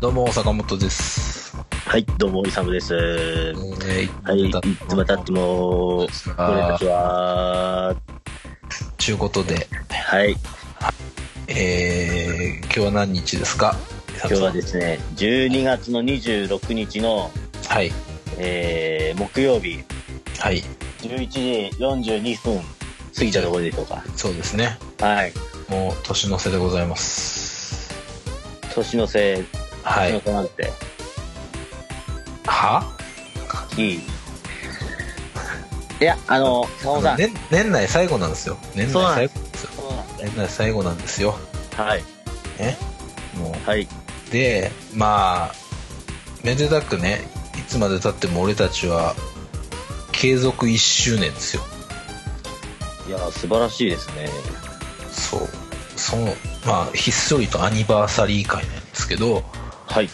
どうも、坂本です。はい、どうも、イサムです。えはい、いつまたっても、俺たちは、ちゅうことで、はい、えー、今日は何日ですか？今日はですね、12月の26日の、はい。えー、木曜日、はい。11時42分過ぎたところでしょうか。そうですね。はい、もう、年の瀬でございます。年の瀬、はいなんて、は？いや、あの、坂本さん、年年内最後なんですよ。年内最後なんですよ。年内最後なんですよ。はい、ね。もはい、う。で、まあ、めでたくね、いつまで経っても俺たちは、継続1周年ですよ。いや、素晴らしいですね。そう。その、まあ、ひっそりとアニバーサリー会なんですけど、はい、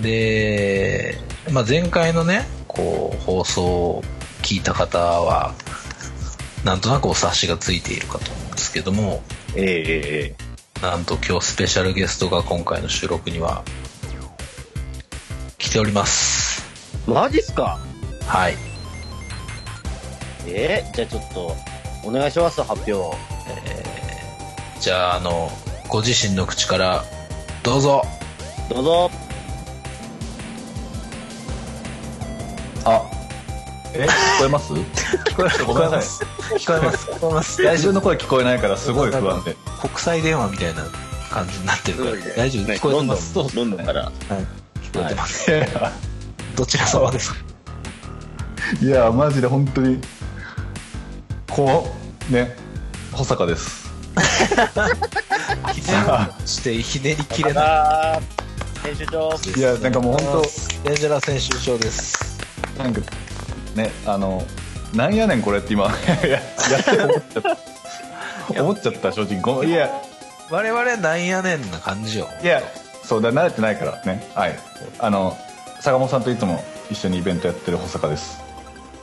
で、まあ、前回のね、こう、放送を聞いた方は、なんとなくお察しがついているかと思うんですけども、えー、えー、なんと今日スペシャルゲストが今回の収録には、来ております。えー、マジっすか？はい。えー、じゃあちょっと、お願いします、発表。じゃあ、あの、ご自身の口から、どうぞ。どうぞ。あ、え、聞こえます？聞こえますごめんなさい。聞こえます。聞こえます。大丈夫の声聞こえないからすごい不安で。国際電話みたいな感じになってるから、大丈夫？ね聞こえてます？ン、ロンドンから。聞こえてます。どちら様ですか？いや、マジで本当に、こう、ね、保坂です。ひねりしてひねりきれない。あ編集長。いやなんかもう本デンジャラ選手長です。なんか、ね、あの、なんやねんこれって今、ややって思っちゃった。思っちゃった、正直。ごいや、我々なんやねんな感じよ。いや、そうだ、慣れてないからね。はい。あの、坂本さんといつも一緒にイベントやってる保坂です。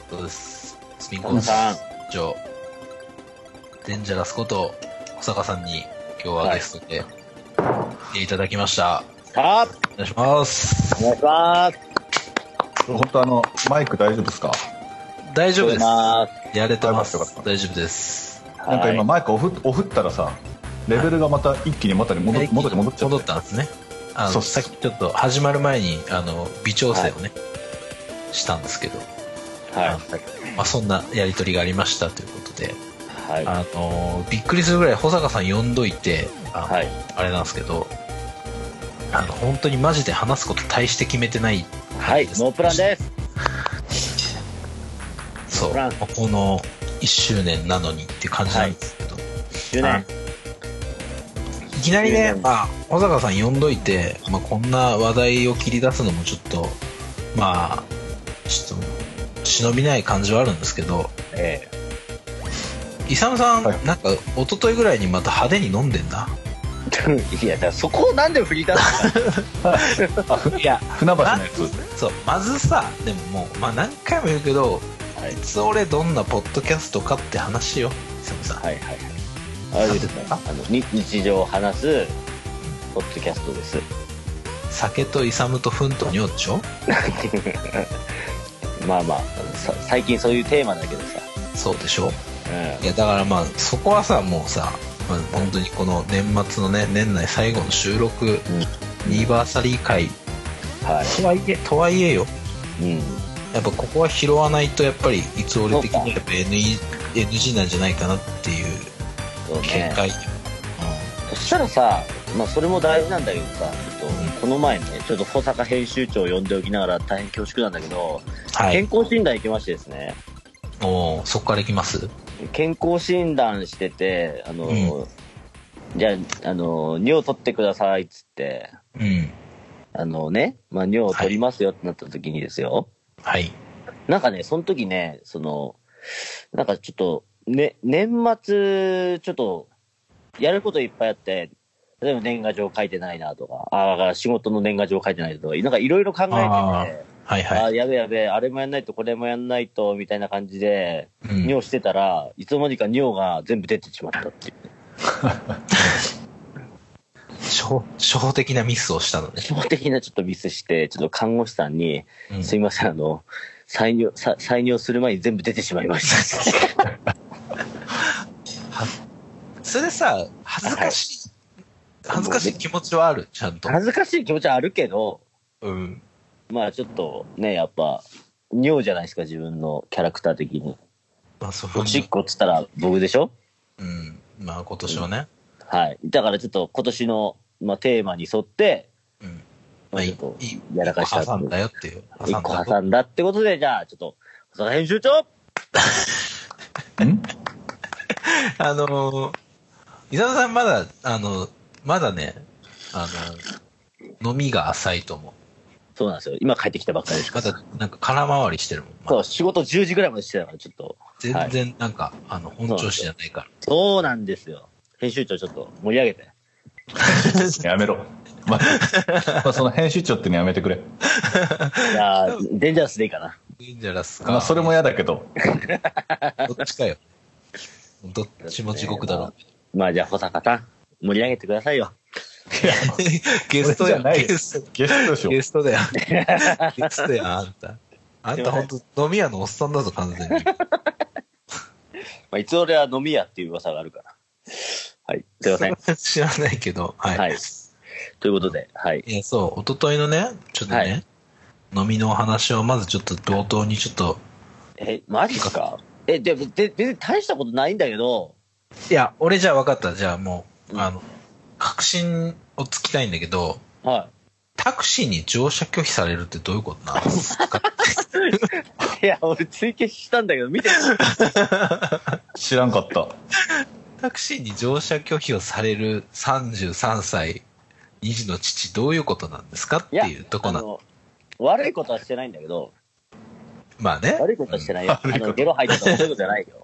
そうです。スピンコンさん。長。デンジャラスこと、保坂さんに今日はゲストで来ていただきました。さあ、お願いします。お願いします。本当あの、マイク大丈夫ですか？大丈夫です。まやれてます。大丈夫です。なんか今マイクオフオフったらさ、レベルがまた一気に元に戻っ元に戻っちゃ戻っったんですね。あの、さっきちょっと始まる前に、あの、微調整をね、したんですけど、はい。まあ、そんなやりとりがありましたということで、はい。あのびっくりするぐらい保坂さん呼んどいてあの、はいあれなんですけどあの本当にマジで話すこと大して決めてない。はい、ノープランです。そうこの1周年なのにって感じなんですけど、1周年。い、きなり1周年。ねまあ、保坂さん呼んどいて、まあ、こんな話題を切り出すのもちょっとまあちょっと忍びない感じはあるんですけど。えイサムさん、はい。なんか一昨日ぐらいにまた派手に飲んでんなえ いや、だそこをなんで振り出す いや船橋のやまつ。そうまずさでももう、まあ、何回も言うけど、はいいつ俺どんなポッドキャストかって話よ久々さんはいはいはい。あれですね。あの、に日常を話す、ポッドキャストです。酒とイサムとフンと尿でしょまあまあ、さ最近そういうテーマだけどさ。そうでしょ？うんいやだからまあそこはさもうさ、まあ、本当にこの年末のね年内最後の収録、アニバーサリー会。はとはいえとはいえよ。い。うん。やっぱここは拾わないとやっぱりいつ俺的にやっぱ NG なんじゃないかなっていうそう見ね。解、そしたらさ、まあそれも大事なんだけどさ、ちょっと、この前ね、ちょっと保坂編集長を呼んでおきながら大変恐縮なんだけど、はい。健康診断行きましてですね、おーそこからいきます？健康診断してて、あの、うじゃあ、あの、尿取ってくださいっつって、うん。あのね、まあ尿を取りますよってなった時にですよ、はい。なんかね、その時ね、その、なんかちょっと、ね、年末、ちょっと、やることいっぱいあって、例えば年賀状書いてないなとか、ああ、仕事の年賀状書いてないとか、なんかいろいろ考えてて、はいはいあ、やべやべ、あれもやんないとこれもやんないと、みたいな感じで、うん尿してたら、いつの間にか尿が全部出てしまったっていう。初歩初歩的なミスをしたのね。基本的なちょっとミスして、ちょっと看護師さんに、うんすいません、あの、採尿、さ採尿する前に全部出てしまいました。それさ、恥ずかしい、恥ずかしい気持ちはある、ちゃんと。恥ずかしい気持ちはあるけど、うん。まあちょっとね、やっぱ、尿じゃないですか、自分のキャラクター的に。まあ、そうおしっこっつったら僕でしょ？うん。まあ、今年はね。はい。だからちょっと今年の、まあ、テーマに沿って、うん。ままあ、いいあちょっと、いいやらかした挟んだよっていう。一個よ挟んだってことで、じゃあ、ちょっと、細田編集長 ん？あのー、伊沢さんまだ、あの、まだね、あの、飲みが浅いと思う。そうなんですよ。今帰ってきたばっかりですから。まだ、なんか空回りしてるもん。まだそう、仕事10時ぐらいまでしてたから、ちょっと。全然、なんか、あの、本調子じゃないから。そうなんですよ。編集長ちょっと盛り上げて。やめろ。まあ、まあ、その編集長ってのやめてくれ。いやーデンジャラスでいいかな。いいんじゃないですか。まあ、それも嫌だけど。どっちかよ。どっちも地獄だろう。まあじゃあ、保坂さん、盛り上げてくださいよ。ゲストやそれじゃないよゲスト。ゲストでしょゲ。ストだよ。ゲストやん、あんた。あんたほんと飲み屋のおっさんだぞ、完全に。まあ、いつ俺は飲み屋っていう噂があるから。はい。すいません。知らないけど、はい。はい。ということで、はい。いや、そう、一昨日のね、ちょっとね、はい飲みのお話をまずちょっと冒頭にちょっと、え、マジっすか？え、で、で、別に大したことないんだけど、いや、俺じゃあ分かった。じゃあもう、うんあの、確信をつきたいんだけど、はタクシーに乗車拒否されるってどういうことなんですかい。いや、俺追記したんだけど、見て、知らんかった。タクシーに乗車拒否をされる33歳、2児の父、どういうことなんですか？っていやいうとこなの。悪いことはしてないんだけど、まあね。悪いことはしてないよ。あの、ゲロ吐いたとかそういうことじゃないよ。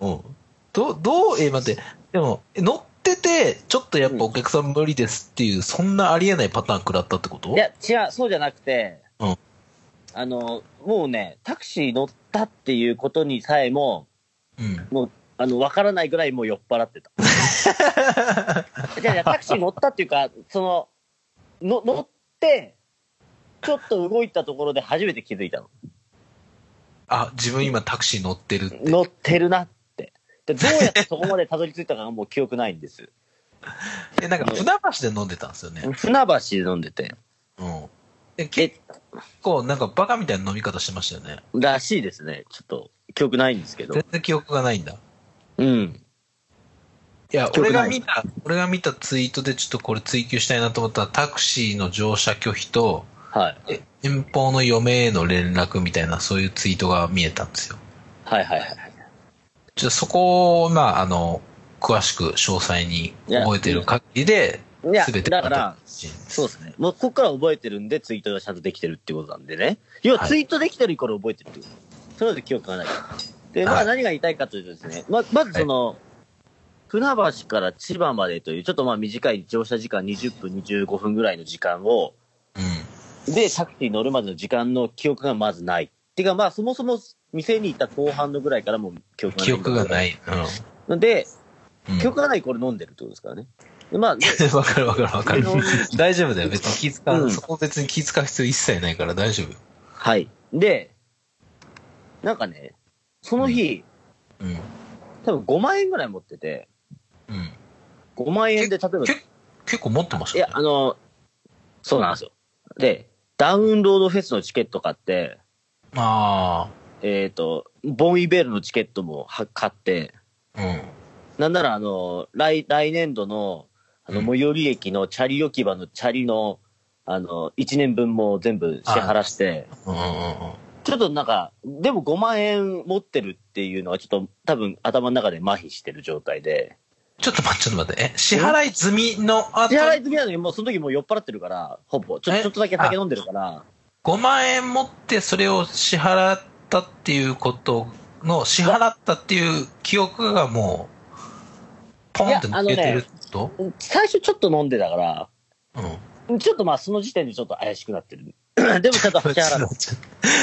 うん。どう、どう、え、待って、でも、え乗ってて、ちょっとやっぱお客さん無理ですっていう、そんなありえないパターン食らったってこと？いや、違う、そうじゃなくて、うんあの、もうね、タクシー乗ったっていうことにさえも、うん。もう、あの、わからないぐらいもう酔っ払ってた。じゃあ、じゃあタクシー乗ったっていうか、その、の乗って、ちょっと動いたところで初めて気づいたの。あ、自分今タクシー乗ってるって。乗ってるなって。でどうやってそこまでたどり着いたかがもう記憶ないんです。え、なんか船橋で飲んでたんですよね。船橋で飲んでて。うん。で、結構なんかバカみたいな飲み方してましたよね。らしいですね。ちょっと、記憶ないんですけど全。然記憶がないんだ。うん。いや、俺が見た、俺が見たツイートでちょっとこれ追求したいなと思ったら、タクシーの乗車拒否と、はい。え遠方の嫁への連絡みたいな、そういうツイートが見えたんですよ。はいはいはい。ちょっとそこを、まあ、あの、詳しく詳細に覚えてる限りで、いや、すべてだから、そそうですね。もうここから覚えてるんで、ツイートがちゃんとできてるってことなんでね。要ははいツイートできてるから覚えてるってこと。それまで記憶がない。で、まはいあ何が言いたいかというとですね、ままずその、船橋から千葉までという、ちょっとまあ短い乗車時間20分、25分ぐらいの時間を、うん。で、タクシー乗るまでの時間の記憶がまずない。てかまあそもそも店に行った後半のぐらいからもう記憶がない。記憶がない。うん。記憶がないこれ飲んでるってことですからね。でまあ、でうん。わかるわかるわかる。大丈夫だよ。別に気使う、うんそこ別に気使う必要一切ないから大丈夫よ。はい。で、なんかね、その日、うん。多分5万円ぐらい持ってて、うん。5万円で例えば、け結構持ってましいやたね、。あの、そうなんですよ。で、ダウンロードフェスのチケット買って、あえっ、と、ボンイベールのチケットもは買って、あ。うん。なんならあの、来、来年度の、あの、うん最寄り駅のチャリ置き場のチャリの、あの、1年分も全部支払して、うんうんうんうん。ちょっとなんか、でも5万円持ってるっていうのはちょっと多分頭の中で麻痺してる状態で、ちょっと待って、ちょっと待って。え、支払い済みの後？支払い済みなのにもうその時もう酔っ払ってるから、ほぼ。ちょえ？ちょっとだけ酒飲んでるから、5万円持ってそれを支払ったっていうことの、支払ったっていう記憶がもう、ポンって抜けてると？最初ちょっと飲んでたから、うん。ちょっとまあその時点でちょっと怪しくなってる でもちゃんと支払でも5ちょっ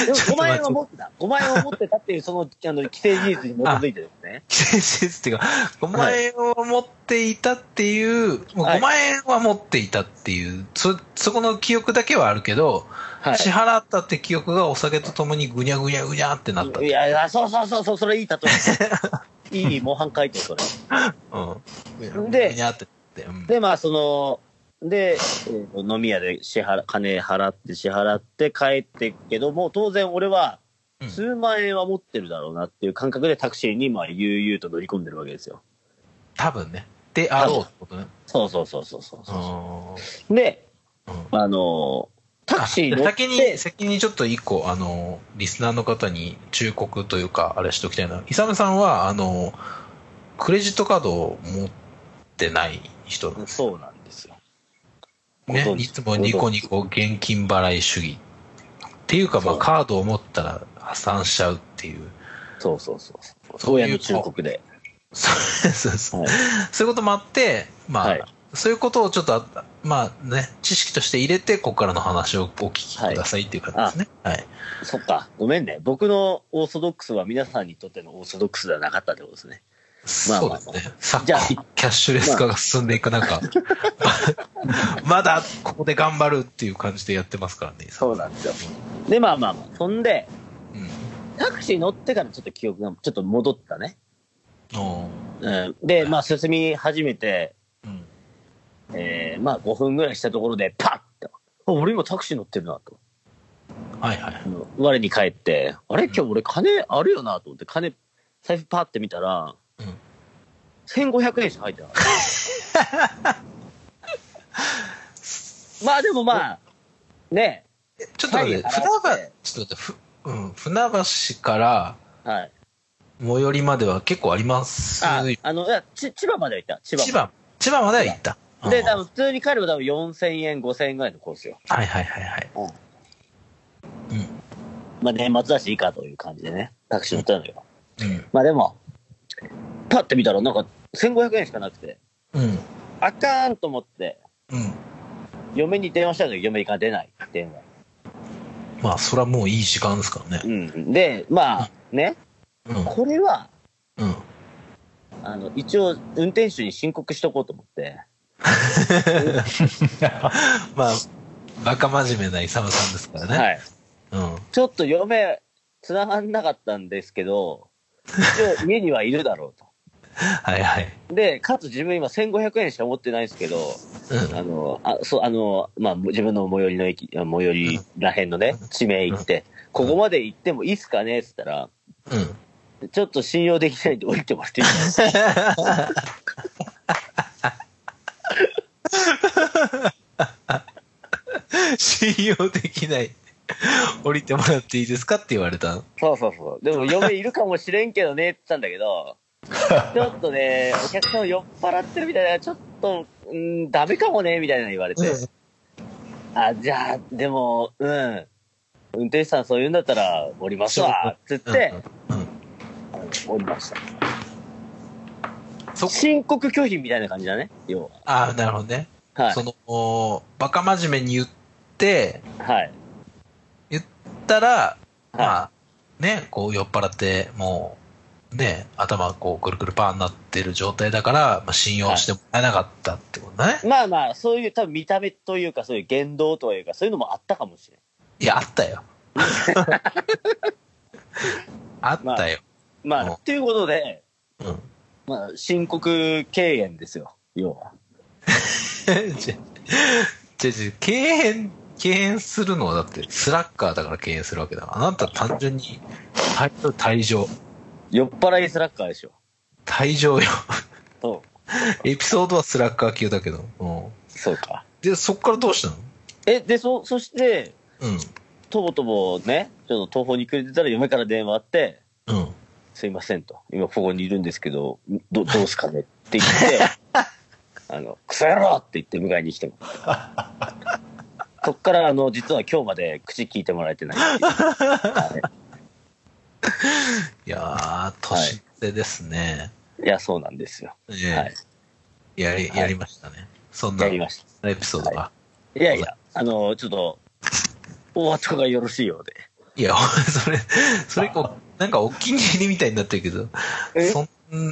と待って万円は持ってた。5万円は持ってたっていう、その、あの、既成事実に基づいてですね。と事実っていうか、5万円を持っていたっていう、はい5万円は持っていたっていう、そ、そこの記憶だけはあるけど、はい。支払ったって記憶がお酒とともにぐにゃぐにゃぐにゃってなった。いやいや、そうそうそうそう、それいい例え。いい模範解答、それ。うん。でぐにゃってって。うんで、まあ、その、で、えーと飲み屋で支払、金払って支払って帰ってけども、当然俺はうん数万円は持ってるだろうなっていう感覚でタクシーに、まあ、悠々と乗り込んでるわけですよ。多分ね。であろうってことね。そうそうそうそうそううそう。で、ん。あのータクシー先に、先にちょっと一個、あの、リスナーの方に忠告というか、あれしておきたいな。イサムさんは、あの、クレジットカードを持ってない人なんですそうなん。ねいつもニコニコ現金払い主義。っていうか、まあ、カードを持ったら破産しちゃうっていう。そうそうそうそう。いうで。そうそうそう。はいそういうこともあって、まあ、はいそういうことをちょっとあ、まあね、知識として入れて、ここからの話をお聞きくださいっていう感じですね。はい。そっか。ごめんね。僕のオーソドックスは皆さんにとってのオーソドックスではなかったってことですね。まあまあそうですね。昨今、キャッシュレス化が進んでいく中、まだここで頑張るっていう感じでやってますからね。そうなんですよ。で、まあまあまあ。そんで、うん。タクシー乗ってからちょっと記憶がちょっと戻ったね。うん、で、まあ進み始めて、うん。えー、まあ5分ぐらいしたところで、パッと。あ俺今タクシー乗ってるなと。はいはい。我に返って、あれ？今日俺金あるよなと思って、金、財布パッて見たら、うん1500円しか入ってなかった。まあでもまあ、ねちょっと待って、はい船橋ちょっと待って、ふ、うん、船橋からはい。最寄りまでは結構あります。あ、あの、ち千葉までは行った。千葉千葉、千葉までは行った。まで。で、多分。分普通に帰れば多分4000円、5000円ぐらいのコースよ。はいはいはいはい。うん。うん。まあ年末だしいいかという感じでね、タクシー乗ったのよ。うん。まあでも、パッて見たらなんか1500円しかなくて、うん。あかーんと思って、うん。嫁に電話したけど嫁が出ない。電話。まあ、それはもういい時間ですからね。うん。で、まあ、ね、うん。これは、うん。あの、一応、運転手に申告しとこうと思って、まあ、バカ真面目なイサムさんですからね。はい。うん。ちょっと嫁、繋がんなかったんですけど、一応家にはいるだろうと。はいはい。で、かつ自分今1500円しか持ってないんですけど、うん。あの、あ、そう、あの、まあ、自分の最寄りの駅、あ最寄りらへんのね、地名行って、ここまで行ってもいいっすかねって言ったら、うん。ちょっと信用できないんで降りてもらっていいですか？信用できない。降りてもらっていいですかって言われたの。そうそうそう。でも嫁いるかもしれんけどねって言ったんだけど、ちょっとね、お客さん酔っ払ってるみたいな、ちょっと、うん、ダメかもね、みたいなの言われて。あ、じゃあ、でも、うん。運転手さんそう言うんだったら降りますわ、つって、降りました。そ申告拒否みたいな感じだね、要ああ、なるほどね。は。はいそ。の、おバカ真面目に言って、はい。言ったら、はまあ、ね、こう酔っ払って、もう、ね、頭こうくるくるパーになってる状態だから、まあ、信用してもらえなかったってことだね。い。まあまあ、そういう多分見た目というか、そういう言動というか、そういうのもあったかもしれん。いや、あったよ。あったよ。うんまあ、っていうことで、うん。まあ、申告敬遠ですよ、要は。じゃ、じゃ、敬遠、敬遠するのはだって、スラッガーだから敬遠するわけだから。あなた単純に、退退場。酔っ払いスラッガーでしょ。退場よ。そう。エピソードはスラッガー級だけど。うん。そうか。で、そっからどうしたの？え、で、そ、そして、うん。とぼとぼね、ちょっと東方にくれてたら嫁から電話あって、うん。すいませんと。今ここにいるんですけど、ど、どうすかね？って言って、あの、クソ野郎って言って迎えに来ても。そっから、あの、実は今日まで口聞いてもらえてないってい いやー、年の瀬ですね。いや、そうなんですよ。ええはい。やり、はいやりましたね。そんなエやりました。ピソードが。いやいや、あの、ちょっと、お後がよろしいようで。いや、それ、それこう、なんかお気に入りみたいになってるけど、え？そん、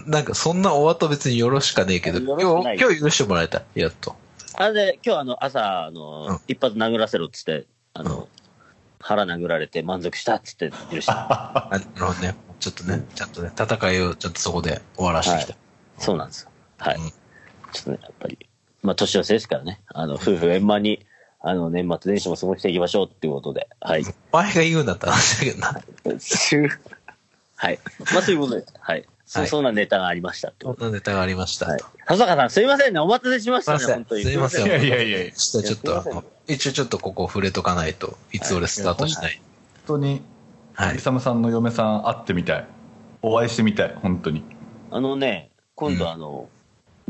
なんかそんなお後別によろしかねえけど、今日、今日許してもらえた。やっと。あれで、今日あの、朝、あの、うん一発殴らせろっつって、あの、腹殴られて満足したっつって許した。あなるほどね。ちょっとね、ちゃんとね、戦いをちょっとそこで終わらしてきた。そうなんですよ。はい。うんちょっとね、やっぱり、まあ、年寄せですからね、あの、夫婦円満に、あの、年末年始も過ごしていきましょうっていうことで、はい。お前が言うんだったら話だけどな。はい。まあ、そういうことです。はい。そはいそんなネタがありましたってことそんなネタがありました。はい。笹川さん、すいませんね。お待たせしましたね、すいません本当に。すいませんいやいやいやちょっとちょっと一応ちょっとここ触れとかないと、いつ俺スタートしない。本当に、はい。イサムさんの嫁さん会ってみたい。お会いしてみたい、本当に。あのね、今度あの、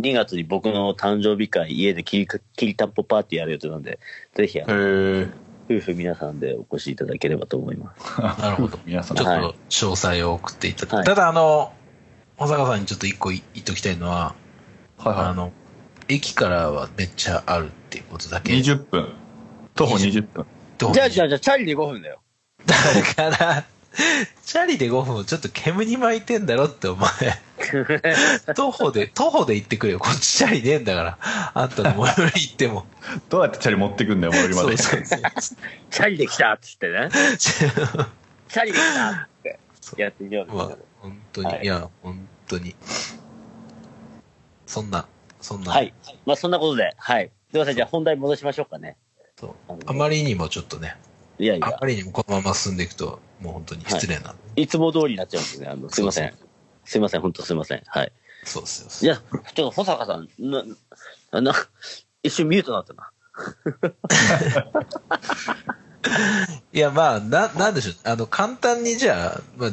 2月に僕の誕生日会、家できりきりたんぽパーティーやる予定なんで、ぜひ、あの。夫婦皆さんでお越しいただければと思います。なるほど。皆さんちょっはいと詳細を送っていただいて、はいただあの、小坂さんにちょっと一個言っときたいのは、はいはあの、駅からはめっちゃあるっていうことだい。け。20分。徒歩20分。じゃあ、じゃあ、じゃあ、チャリで5分だよ。だから、チャリで5分ちょっと煙に巻いてんだろってお前。徒歩で、徒歩で行ってくれよ。こっちチャリねえんだから。あんたの最寄り行っても。どうやってチャリ持ってくんだよ、最寄りまで。そうそうチャリで来たっつってね。チャリで来たっつってやってみようまあ、本当に、はいい、や、本当に。そんな、そんな。はい。まあ、そんなことで、はい。すいません、じゃあ本題戻しましょうかね。そうあまりにもちょっとね、いやいやあま、りにもこのまま進んでいくと、もう本当に失礼なんで。いつも通りになっちゃうんですね。あの、すいません。すいません、本当すいません。はい。そうですよ。じゃあ、ちょっと保坂さん、な、な、な一瞬ミュートになったな。いや、まあ、な、なんでしょう。あの、簡単にじゃあ、まあ、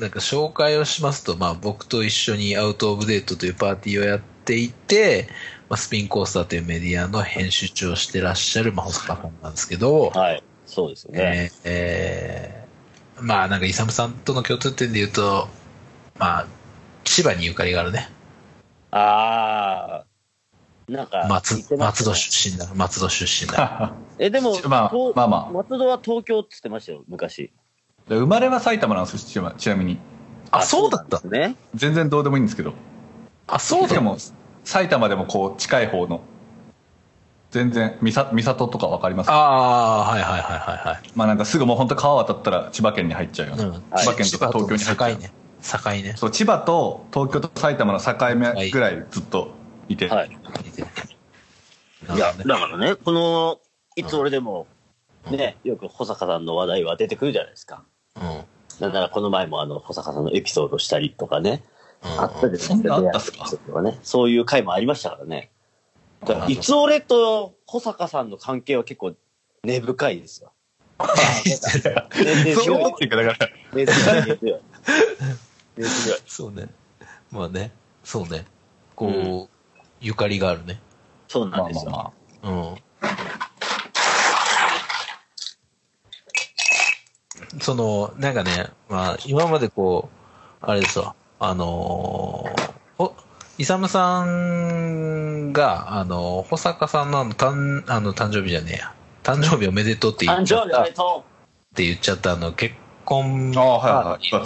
なんか紹介をしますと、まあ、僕と一緒にアウトオブデートというパーティーをやっていて、まあ、スピンコースターというメディアの編集長をしてらっしゃる、まあ、細川さんなんですけど、はい。そうですよね。えーえーまあ、なんか、イサムさんとの共通点で言うと、まあ、千葉にゆかりがあるね。あー。なんか、ね松戸出身だ。松戸出身だ。え、でも、まあとまあまあ松戸は東京って言ってましたよ、昔。で生まれは埼玉なんですよ、ちなちなみに。あ、そうだったね。全然どうでもいいんですけど。あ、そうだしかも、埼玉でもこう、近い方の。全然、三さ三郷とかわかります？ああ、はいはいはいはいはい。まあなんかすぐもう本当川渡ったら千葉県に入っちゃうような。うん、はい千葉県とか東京に入っちゃう。境ね。境ね。そう、千葉と東京と埼玉の境目ぐらいずっといて。はい。いや、だからね、この、いつ俺でも、ね、よく保坂さんの話題は出てくるじゃないですか。うん。うん。なんならこの前もあの、保坂さんのエピソードしたりとかね、あったじゃないですか。そんなあったっすか？そういう回もありましたからね。だからあいつ俺と保坂さんの関係は結構根深いですよ。根 そう強いっていうか、だから、根強い、根強い。根強い。そうね。まあね。そうね。こう、ゆかりがあるね。そうなまあんですよ。まあまうん。その、なんかね、まあ、今までこう、あれですわ、あのー、ほ、イサムさんが、あの、保坂さんのあの、誕、あの、誕生日じゃねえや。誕生日おめでとうって言誕っちゃった、っ生日おめでとて言っちゃった、あの、結婚の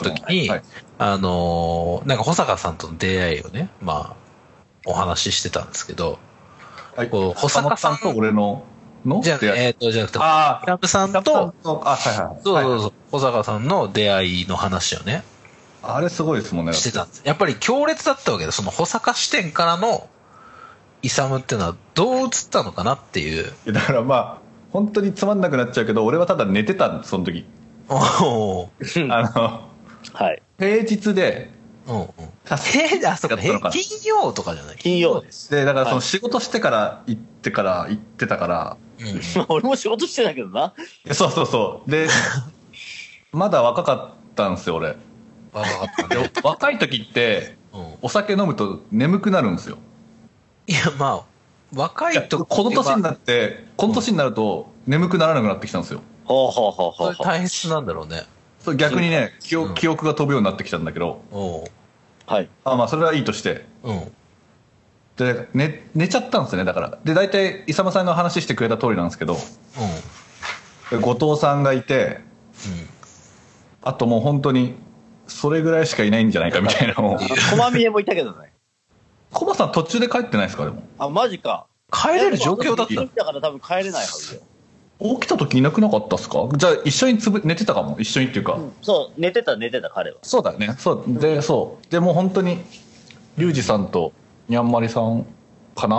時に、はいあのーなんか保坂さんとの出会いをね、まあ、お話ししてたんですけど、はい。こう保坂さん坂と俺の、の？じゃえっ、と、じゃなくて、あイサムさんあ、と、あ、はいはい。そうそうはいそう、保坂さんの出会いの話をね、あれすごいですもんね。してたんです。やっぱり強烈だったわけで、その保坂視点からのイサムっていうのはどう映ったのかなっていう。いやだからまあ、本当につまんなくなっちゃうけど、俺はただ寝てたんです、その時。お。あの、はい。平日で、うんうん。確かへあ、そうか、金曜とかじゃない金曜です。で、だからそはいの仕事してから行ってから行ってたから、うん 俺も仕事してたけどな。そうそうそう。で、まだ若かったんですよ、俺。わかったでね。若い時って、うん。お酒飲むと眠くなるんですよ。いや、まあ、若いとこの年になって、この年になると眠くならなくなってきたんですよ。ほうほうほうほそうれほう。体質なんだろうね。それ逆にね、記憶うん記憶が飛ぶようになってきたんだけど、はい。あまあそれはいいとして。うん。で、寝、寝ちゃったんですよね、だから。で、大体、イサムさんが話してくれた通りなんですけど、うん。で後藤さんがいて、あともう本当に、それぐらいしかいないんじゃないかみたいなのを。あ駒峰もいたけどね。コバさん途中で帰ってないですかでも？あ、マジか。帰れる状況だったのだから多分帰れないはずよ。起きた時いなくなかったっすか？じゃあ一緒につぶ寝てたかも？一緒にっていうか。そう、寝てた寝てた彼は。そうだよね。そう。で、そう。でもう本当に、リュウジさんとにゃんまりさんかな？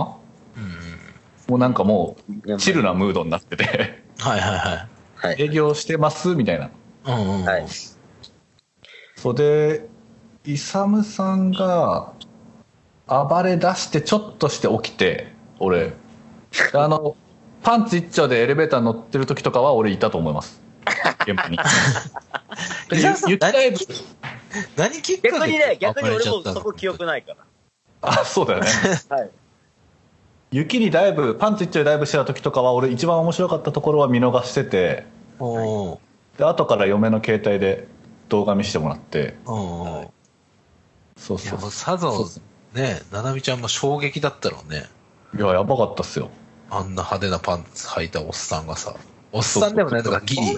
もうなんかもう、チルなムードになってて、はいはいはい。はい。営業してますみたいな。うんうんうん。はい。そうで、イサムさんが、暴れ出してちょっとして起きて、俺、あの、パンツ一丁でエレベーター乗ってる時とかは俺いたと思います。現場に。何きっかけ？逆にね、逆に俺もそこ記憶ないかあ、そうだよね。ら。はい。雪にダイブ、パンツ一丁でダイブしてた時とかは俺一番面白かったところは見逃してて、で、後から嫁の携帯で動画見せてもらって、うんうん。そういや、そうもうさぞ、ね、ななみちゃんも衝撃だったろうね。いや、やばかったっすよ。あんな派手なパンツ履いたおっさんがさ。おっさんでもないとか、ギリ、ギリ。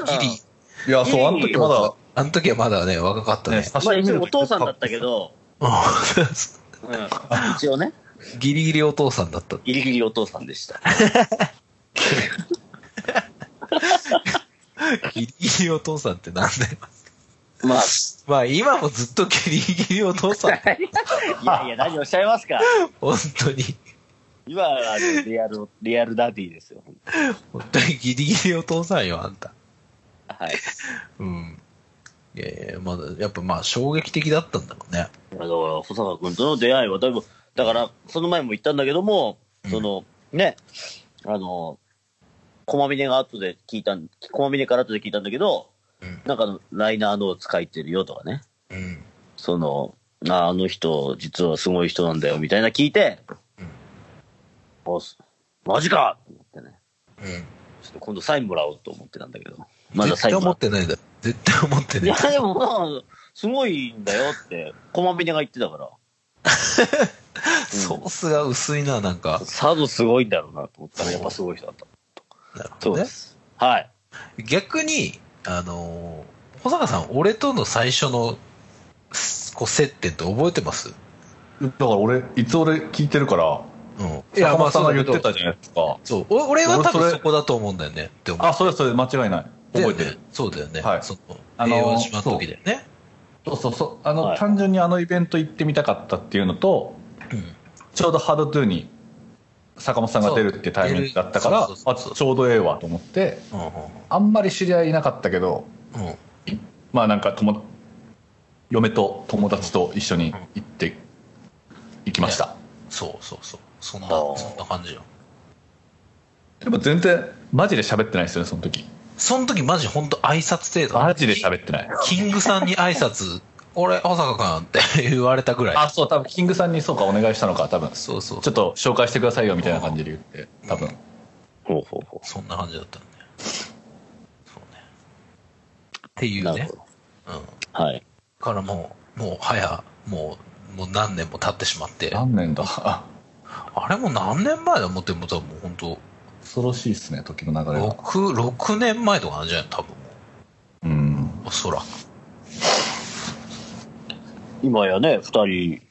いや、そう、あの時まだ、あの時はまだね、若かったね。まあ、お父さんだったけど、うんうん。一応ね、ギリギリお父さんだった。ギリギリお父さんでした。ギリギリお父さんってなんだよ。まあ、まあ今もずっとギリギリお父さん。いやいや、何をおっしゃいますか。本当に。今はあのリアル、リアルダディですよ。本当にギリギリお父さんよ、あんた。はい。うん。いやいや、まだ、やっぱまあ衝撃的だったんだろうね。だから、保坂君との出会いはだいぶ、だから、その前も言ったんだけども、その、ね、あの、駒峰が後で聞いたん、駒峰から後で聞いたんだけど、うんなんかライナーノーツ書いてるよとかね、うん。その、ああの人、実はすごい人なんだよ、みたいな聞いて、おすマジかと思ってね、うん。ちょっと今度サインもらおうと思ってたんだけど、まだ絶対思サインもらってないんだ。絶対思っていや、ない。でもまあ、すごいんだよって、駒峰が言ってたから。ソースが薄いな、なんか。さぞすごいんだろうなと思ったら、やっぱすごい人だった。なるほどね。そうです。はい。逆に、あのー、保坂さん、俺との最初の、すこう、接点って覚えてます？だから俺、いつ俺聞いてるから、うん。いや、まあ、さんが言ってたじじゃないですか。そう。お俺は多分俺そこだと思うんだよね。って思う。あ、それそれ間違いない。覚えてる。そうだよね。はいその、あのー平和島の時だよね。そうそうそう。あの、はい単純にあのイベント行ってみたかったっていうのと、うん。ちょうどハードトゥーに坂本さんが出るっていうタイミングだったから、あちょうどええわと思って、うんあんまり知り合いいなかったけど、うんうん。まあなんか友、嫁と友達と一緒に行って、行きました。そうそうそう。そんな、そんな感じよ。でも全然、マジで喋ってないですよね、その時。その時マジほんと挨拶程度。マジで喋ってない。キングさんに挨拶、俺、保坂君って言われたぐらい。あ、そう、多分キングさんにそうかお願いしたのか、多分。ちそうそう。ょっと紹介してくださいよみたいな感じで言って、多分。ほうほうほそんな感じだったんだよ。そうね。っていう。うね。うん。はい。からもう、もう早、もう、もう何年も経ってしまって、あ何年だ？あれもう何年前だ思っても多分もう本当恐ろしいですね、時の流れが。6、6年前とかなんじゃない多分もうん。う。おそらく。今やね、二人、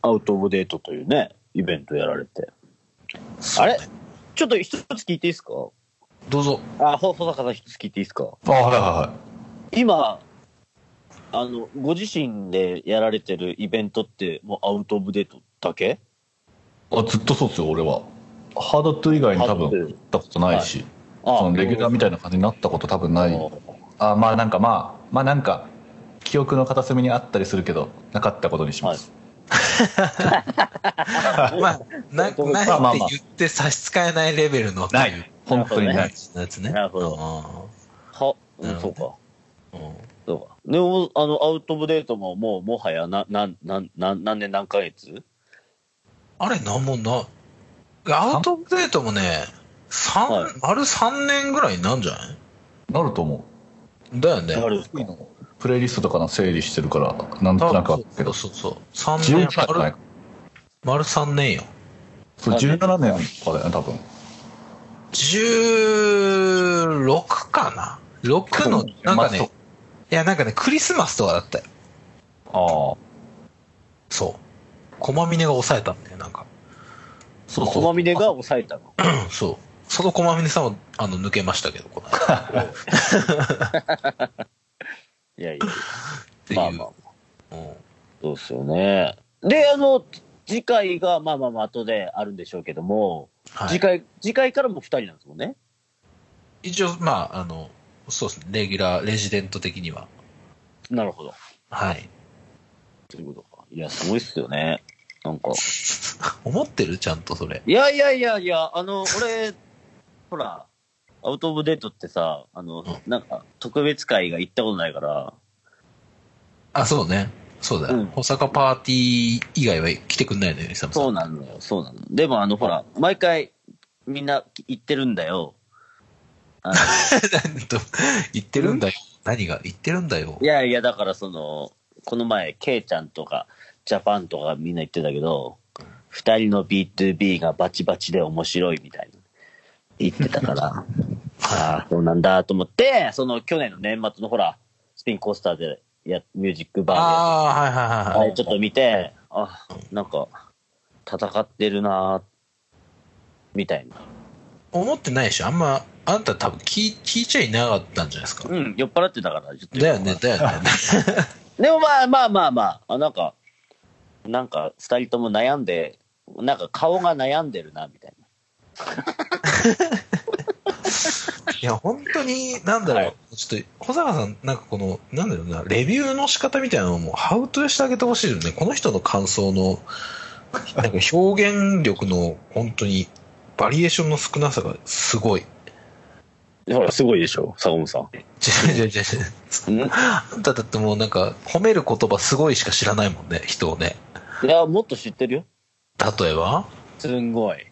アウトオブデートというね、イベントやられて。あれ？ちょっと一つ聞いていいですか？どうぞ。あ、ほ、保坂さん一つ聞いていいですか？あ、はいはいはい。今、あの、ご自身でやられてるイベントって、もうアウトオブデートだけ？あずっとそうですよ、俺は。ハードトゥ以外に多分行ったことないし、あそのレギュラーみたいな感じになったこと多分ない。あまあなんかまあ、まあなんか、記憶の片隅にあったりするけど、なかったことにします。まあ、な、まあないまあまあって言って差し支えないレベルの。ない。本当にない。やつね。なるほどは、うん、そうか。うんうんそうか。でも、あの、アウトオブデートももう、もはや、な、なん、なん、なん何年何ヶ月？あれ、なんもな、アウトオブデートもね、三、はい丸3年ぐらいになんじゃない？なると思だよね。なるう。プレイリストとかの整理してるから、なんとなくあるけど、そうそうそう。3 11年丸、丸3年よ。そう17年とかだよね、多分。16かな ?6 の、なんかね、いや、なんかね、クリスマスとかだったよ。ああ。そう。駒峰が抑えたんだよ、なんか。そうそう。駒峰が抑えたの？そう。その駒峰さんは、あの、抜けましたけど、この間。っいやいや。まあまあ、うんそうですよね。で、あの、次回が、まあまあまあ、後であるんでしょうけども、はい次回、次回からも二人なんですもんね？一応、まあ、あの、そうですね、レギュラー、レジデント的には。なるほど。はい。ということか。いや、すごいっすよね。なんか。思ってる？ちゃんとそれ。いやいやいやいや、あの、俺、ほら、アウトオブデートってさ、あの、うんなんか、特別会が行ったことないから、あ、そうね。そうだよ。うん保坂パーティー以外は来てくんないのよ、イサムさん。そうなのよ、そうなの。でも、あの、ほら、毎回、みんな行ってるんだよ。言 ってるんだよ。何が言ってるんだよい。やいや、だからその、この前、ケイちゃんとか、ジャパンとかみんな言ってたけど、二人の B2B がバチバチで面白いみたいな。言ってたから、ああ、そうなんだと思って、その去年の年末のほら、スピンコースターでや、ミュージックバーでああ、はいはいはいちょっと見て、あ、なんか、戦ってるなみたいな。思ってないでしょ。あんま、あんた多分聞い聞いちゃいなかったんじゃないですか。うん、酔っ払ってたから、ちょっと。だよね、だよね。でもまあまあまあまあ、あなんか、なんか二人とも悩んで、なんか顔が悩んでるな、みたい いや、本当に、なんだろう、はいちょっと、小坂さん、なんかこの、なんだろうな、レビューの仕方みたいなのも、ハウトでしてあげてほしいよね。この人の感想の、なんか表現力の、本当に、バリエーションの少なさがすごい。な。ほら、すごいでしょ、坂本さん。違う違う違う違う。ん？あんただってもうなんか、褒める言葉すごいしか知らないもんね、人をね。いや、もっと知ってるよ。例えば？すんごい。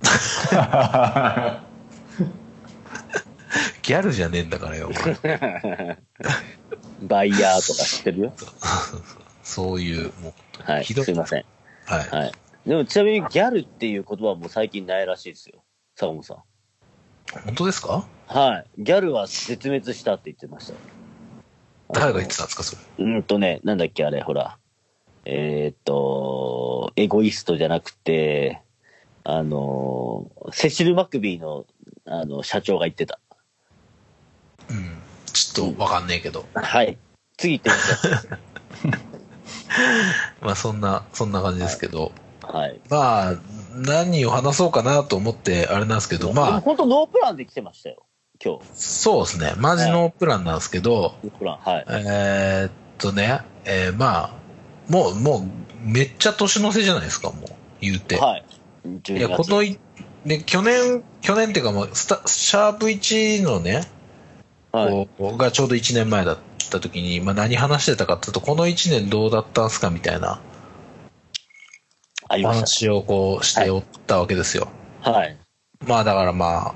ギャルじゃねえんだからよ。バイヤーとか知ってるよ？そういう、もう、はい、ひどいすいません。はい。はい。でも、ちなみにギャルっていう言葉はもう最近ないらしいですよ。坂本さん。本当ですか？はい。ギャルは絶滅したって言ってました。誰が言ってたんですか、それ？うんとね、なんだっけ、あれ、ほら。えーっと、エゴイストじゃなくて、あの、セシル・マクビーの、あの、社長が言ってた。うん。ちょっとわかんねえけど。はい。次行ってみて まあそんな、そんな感じですけど。さい。はい。まあ、何を話そうかなと思って、あれなんですけど、まあ、本当ノープランで来てましたよ。今日。そうですね。マジのプランなんですけど、ノープラン。はい。えーっとね、えーまあ、もう、もう、めっちゃ年の瀬じゃないですか、もう、言うて。はい。いや、このい、で、去年、去年っていうか、まあ、スタ、シャープ1のね、はい。がちょうど1年前だった時に、まあ何話してたかっていうと、この1年どうだったんすかみたいな話をこうしておったわけですよ。た。はい。まあだからまあ、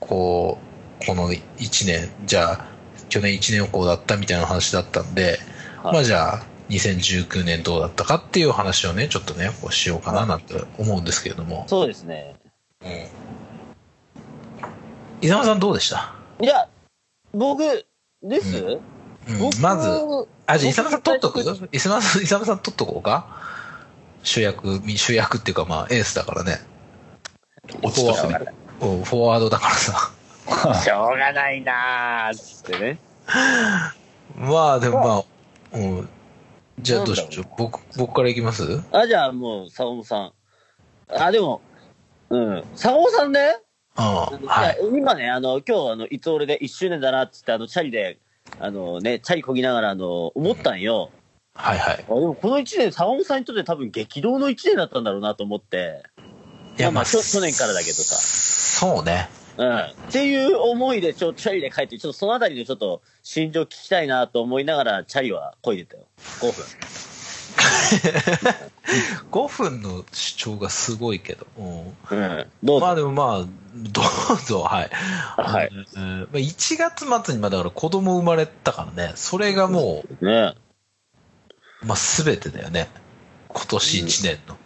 こう、この1年、じゃあ、去年1年こうだったみたいな話だったんで、はいまあじゃあ、2019年どうだったかっていう話をね、ちょっとね、こうしようかななんて思うんですけれども。そうですね。うん。伊沢さんどうでした？いや、僕です、うん僕まず、あ、じゃあ、イ僕サムさん取っとく？イサムさん、イサムさん取っとこうか？主役、主役っていうかまあ、エースだからね。落ちとすね。うんフォワードだからさ。しょうがないなーっつってね。まあ、でもまあ、うん。じゃあどうしましょう。僕、僕からいきます？あ、じゃあもう、坂本さん。あ、でも、うん。坂本さんね、うん。はい。今ね、あの、今日、あの、いつ俺で1周年だなっつって、あの、チャリで、あのね、チャリこぎながら、あの、思ったんよ。はいはい。あでも、この1年、坂本さんにとって多分激動の1年だったんだろうなと思って。いや、まあまあ去去年からだけどさそうね。うん。っていう思いで、ちょ、チャリで帰って、ちょっとそのあたりでちょっと、心情聞きたいなと思いながら、チャリは漕いでたよ。5分。5分の主張がすごいけど。うん。うん。ど。まあでもまあ、どうぞ、はい。はいうんまあ1月末にまあだから子供生まれたからね、それがもね。う、まあ全てだよね。今年1年の。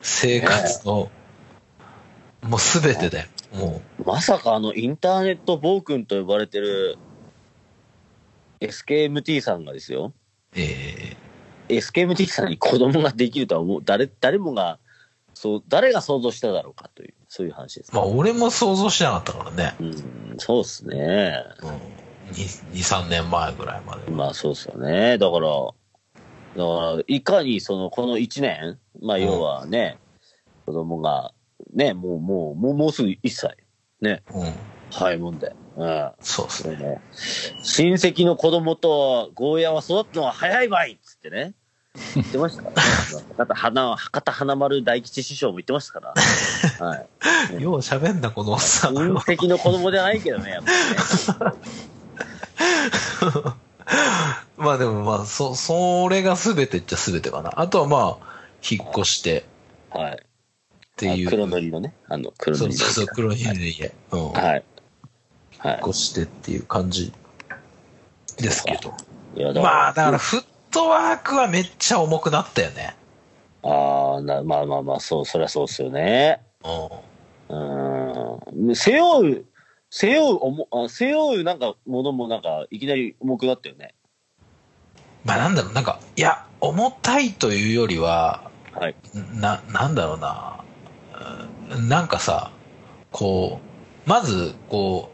生活の、もう全てだよ。もまさかあのインターネット暴君と呼ばれてる SKMT さんがですよ。う、え SKMT さんに子供ができるとは思う、誰、誰もが、そう、誰が想像しただろうかという、そういう話ですー、。まあ俺も想像しなかったからね。うん、そうっすね。うん。2、3年前ぐらいまで。まあそうっすよね。だから、だから、いかにその、この1年、まあ要はね、子供が、ね、もう、もう、もう、もうすぐ1歳。ね、うん。はい、もんで。うん。そうっすね。ね、親戚の子供とゴーヤは育つのは早いばいっつってね。言ってました から、ね。博多花、博多華丸大吉師匠も言ってましたから。はい。よう喋んな、このおっさん。親戚の子供じゃないけどね、やっぱりね。まあでもまあ、そ、それが全てっちゃ全てかな。あとはまあ、引っ越してはい。っていう。あ黒塗りのね、あの、黒塗りの。そうそうそう、黒ひげ家。うん。はい。はい引っ。越してっていう感じですけど。いや、だまあ、だから、フットワークはめっちゃ重くなったよね。ああ、な、まあまあまあ、そう、そりゃそうっすよね。うん。うん。背負う、背負う、おも、あ背負うなんか、ものもなんか、いきなり重くなったよね。まあなんだろう、なんか、いや、重たいというよりは、はい。な、なんだろうな。うんなんかさ、こう、まず、こ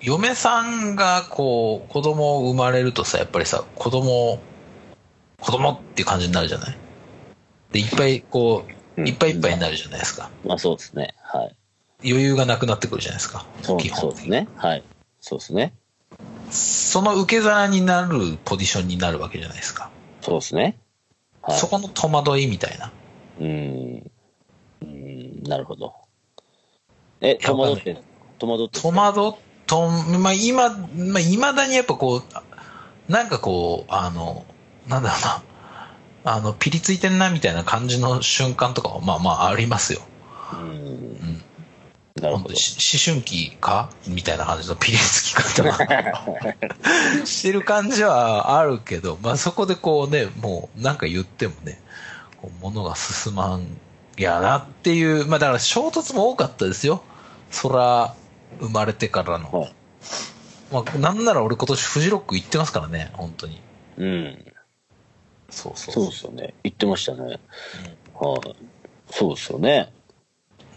う、嫁さんが、こう、子供を生まれるとさ、やっぱりさ、子供、子供っていう感じになるじゃない？で、いっぱい、こう、いっぱいいっぱいになるじゃないですか。まあそうですね。はい。余裕がなくなってくるじゃないですか。そう基本そうですね。はい。そうですね。その受け皿になるポジションになるわけじゃないですか。そうですね。はい。そこの戸惑いみたいな。うーん。なるほど。え、戸惑って戸惑って戸惑っと、まあ、今、まあ、未だにやっぱこう、なんかこう、あの、なんだろうな、あの、ピリついてんなみたいな感じの瞬間とかは、まあまあありますよ。うーん。うん。なるほど。思春期か？みたいな感じのピリつき方が してる感じはあるけど、まあそこでこうね、もうなんか言ってもね、こう物が進まんやなっていう、まあだから衝突も多かったですよ。そら、生まれてからの。はいまあなんなら俺今年フジロック行ってますからね、本当に。うん。そうそうそうですよね。言ってましたね。はい。そうですよね。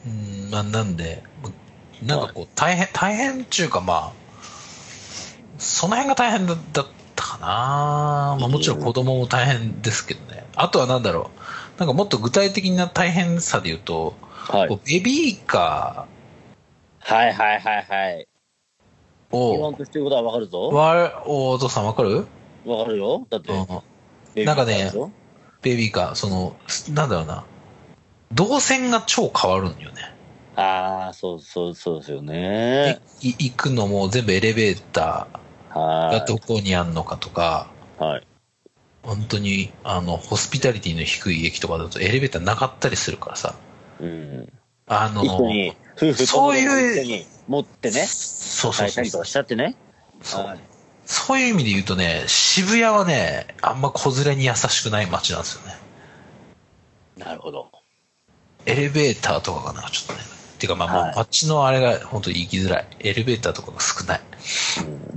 うん、まあなんで、なんかこう大変、大変っていうかまあ、その辺が大変だだったかなまあもちろん子供も大変ですけどね。あとはなんだろう、なんかもっと具体的な大変さで言うと、はい。ベビーカはいはいはいはい。ーを、言わんとしてることはわかるぞ。わお父さんわかる？わかるよ。だって、なんかねベビーカー、その、なんだろうな、動線が超変わるんよね。ああ、そうそうそうですよね。い行くのも全部エレベーターはい。がどこにあんのかとか、はい。本当に、あの、ホスピタリティの低い駅とかだとエレベーターなかったりするからさ、うん。あの、そういう持ってね、そうそうそう変えたりとかしちゃってね。そうはいそういう意味で言うとね、渋谷はね、あんま子連れに優しくない街なんですよね。なるほど。エレベーターとかがなちょっとね、ていうかまあはい街のあれが本当に行きづらい。エレベーターとかが少ない。うん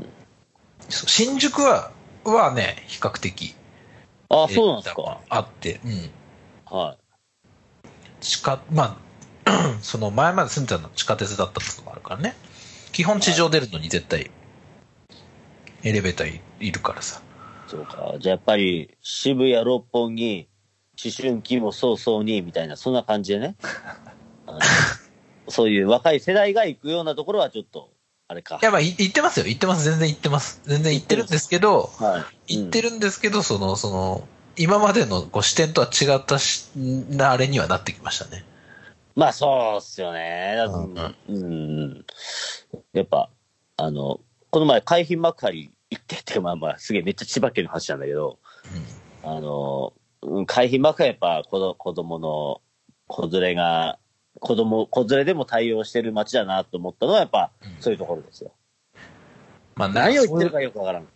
新宿は、はね、比較的。あそうなんですか。があって、うん。は地下、まあ、その前まで住んでたの地下鉄だったこともあるからね。基本地上出るのに絶対、エレベーターいいるからさ。い。そうか。じゃあやっぱり、渋谷六本木、思春期も早々に、みたいな、そんな感じでね。そういう若い世代が行くようなところはちょっと、あれかい。や、まあ、い行ってますよ。行ってます。全然行ってます。全然行ってるんですけど、はい。る。行ってるんですけど、その、その、今までのこう視点とは違ったし、なあれにはなってきましたね。まあそうっすよね。だうんうん。やっぱ、あの、この前、海浜幕張行ってって、まあまあ、すげえめっちゃ千葉県の話なんだけど、あの、うん海浜幕張やっぱ子供の子連れが、子供、子連れでも対応してる街だなと思ったのはやっぱうんそういうところですよ。まあ、何を言ってるか。かよくわからん。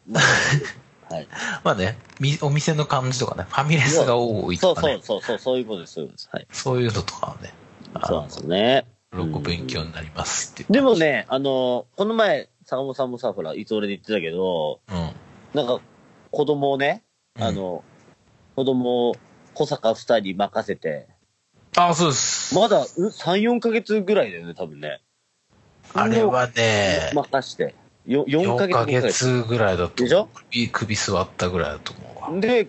はい。まあね、みお店の感じとかね、ファミレスが多いとかね、そうそう、そうそういうことです。そういうことです。はい。そういうのとかはね。そうなんですよね。すごく勉強になりますって。でもね、あの、この前、坂本さんもさ、ほら、いつ俺で言ってたけど、うん。なんか、子供をね、うんあの、子供を小坂二人任せて、ああ、そうです。まだ、ん ?3、4ヶ月ぐらいだよね、多分ね。あれはね、任して。よ4ヶ4ヶ月ぐらい。月ぐらいだとでしょ首、首座ったぐらいだと思うわ。で、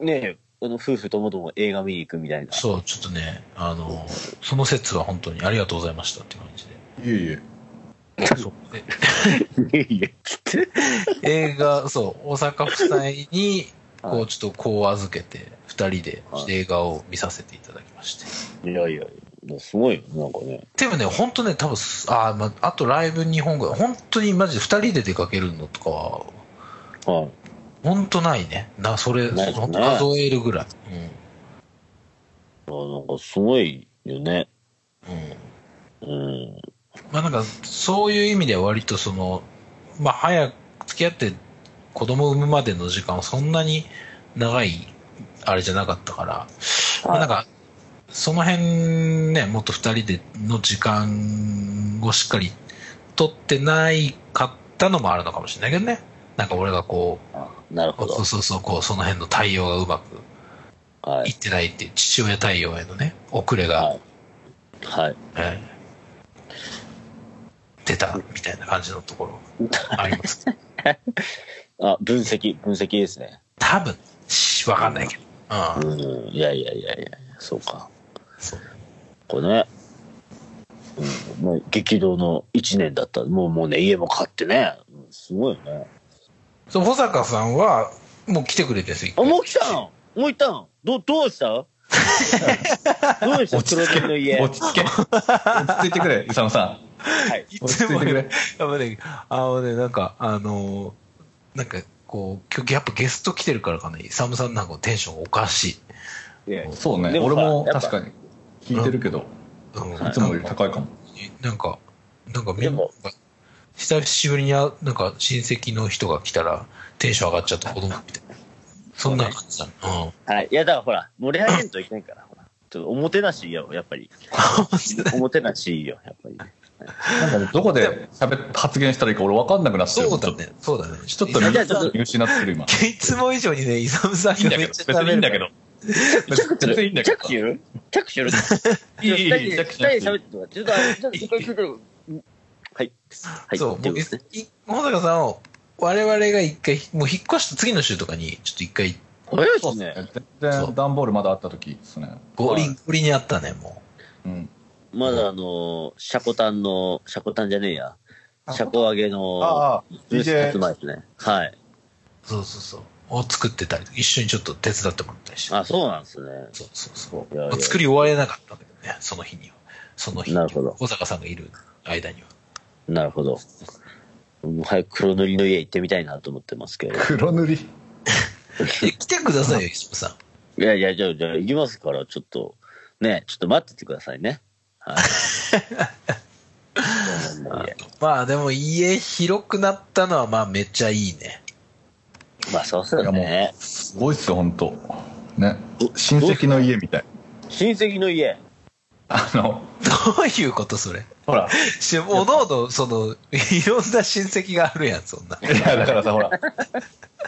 ねあの、夫婦ともども映画見に行くみたいな。そう、ちょっとね、あの、その説は本当にありがとうございましたって感じで。いえいえ。そうでいやいや、つって。映画、そう、大阪夫妻に、こはう、ちょっと子を預けて、二人ではい映画を見させていただきまして。いやいやすごいよ、なんかね。でもね、本当ね、多分あ、まあ、あとライブ2本ぐらい、本当にマジで二人で出かけるのとかは、はい。本当ないね。な、それ、ね数えるぐらい。あなんかすごいよね。うん。うん。うん。まあなんか、そういう意味では割とその、まあ早く付き合って子供を産むまでの時間はそんなに長い、あれじゃなかったから、まあなんか、その辺ね、もっと二人での時間をしっかり取ってないかったのもあるのかもしれないけどね。なんか俺がこあなるう、ほどそう。そうそう、こう、その辺の対応がうまくはいいっ。てないっていう、父親対応へのね、遅れが、はい。はい。えー出たみたいな感じのところあります。あ、分析、分析ですね。多分、しわかんないけど。ううん。ん。いやいやいやいや、そうか。そうこれね。うん、もう激動の一年だった。もうもうね、家も買ってね。うんすごいよね。そう、保坂さんは、もう来てくれて。あ、もう来たんもう行ったんど、どうした？どうでした？落ち着け黒木の家。落ち着け。落ち着いてくれ、イサムさはい。い落ち着いてくれあのね、あのね、なんか、あのーなんか、こう、今日やっぱゲスト来てるからかね、イサムさんなんかテンションおかしい。いやん。そうね。でもさ俺も確かに聞いてるけど、うん。いつもより高いかも。なんか、なんかみんな久しぶりにあ、なんか親戚の人が来たら、テンション上がっちゃった子供みたいな。そんな感じだね。うん。はい。いや、だからほら、盛り上げんといけないから、ほら。ちょっとおもてなしよ、やっぱり。おもてなしよ、やっぱり。なんどこで喋っ発言したらいいか俺分かんなくなってるそうだね。そうだね。ちょっと見失ってる今。いつも以上にね、イサムさんいいんだけど、がめっちゃ別にいいんだけど。別にいいんだけど。着手する？着手する？いいいいいい着手喋ってもらってちょっとちょっと一回聞いてよはい。はい。そう、もうということでい保坂さんを、我々が一回、もう引っ越した次の週とかに、ちょっと一回、早いですねね。。全然段ボールまだあった時ですね。ゴリゴリにあったね、もうん。まだあの、シャコタンの、シャコタンじゃねえや。シャコ揚げの、ああ、ブース発 DJ、売ですね。はい。う。そうそうそう。を作ってたり一緒にちょっと手伝ってもらったりして。あ、そうなんですね。そうそうそう。いやいやまあ作り終われなかったんだけどね、その日には。その日には。なるほど保坂さんがいる間には。なるほど。もう早く黒塗りの家行ってみたいなと思ってますけど。黒塗り？え、来てくださいよ、石本さん。いやいや、じゃあ、じゃあ行きますから、ちょっと、ね、ちょっと待っててくださいね。まあでも家広くなったのはまあめっちゃいいね。まあ、そうっすよね。すごいっすよ、本当ね。親戚の家みたい。親戚の家。あの、どういうことそれ？ほら、しおのおの、その、いろんな親戚があるやん、そんな。いや、だからさ、ほら、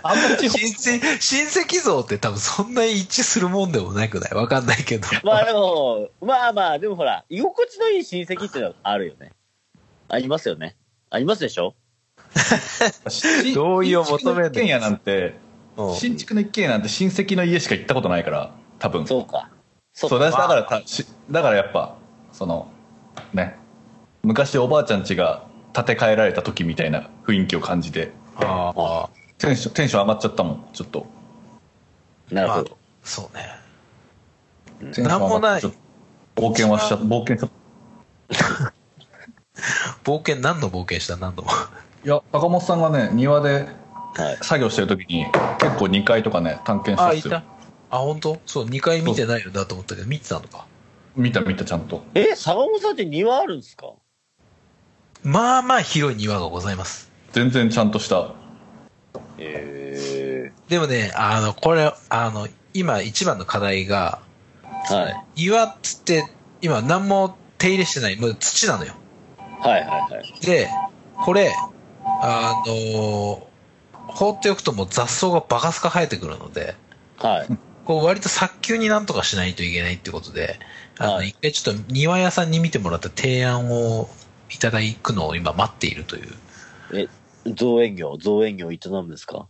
あんま地方親戚、親戚像って多分そんなに一致するもんでもなくない？わかんないけど。まあでも、まあまあ、でもほら、居心地のいい親戚ってのはあるよね。ありますよね。ありますでしょ？同意を求める新築の一軒家なんて、うん新築の一軒家なんて親戚の家しか行ったことないから、多分。そうか。そうそうか。だだからたしだからやっぱそのね昔おばあちゃん家が建て替えられた時みたいな雰囲気を感じてああ、テンションテンション上がっちゃったもんちょっとまあなるほど。、そうね。テンション上がってなんもないちょっと冒険はしちゃ冒険しちゃっ 冒険、何の冒険した？何度も。いや坂本さんがね庭ではい。作業してる時に結構2階とかね探検したあ、んですよいた。あ、本当？そう、2回見てないよなと思ったけど、見てたのか。見た見たちゃんとえ、坂本さんって庭あるんですか？まあまあ広い庭がございます。全然ちゃんとしたえでもね、あの、これ、あの、今一番の課題が、えはい。岩っつって、今何も手入れしてない。もう土なのよ。はいはいはい。で、これ、あのー放っておくともう雑草がバカスカ生えてくるので、はい。こう割と早急になんとかしないといけないってことで、あの、はい一回ちょっと庭屋さんに見てもらった提案をいただくのを今待っているという。え、造園業、造園業営むんですか？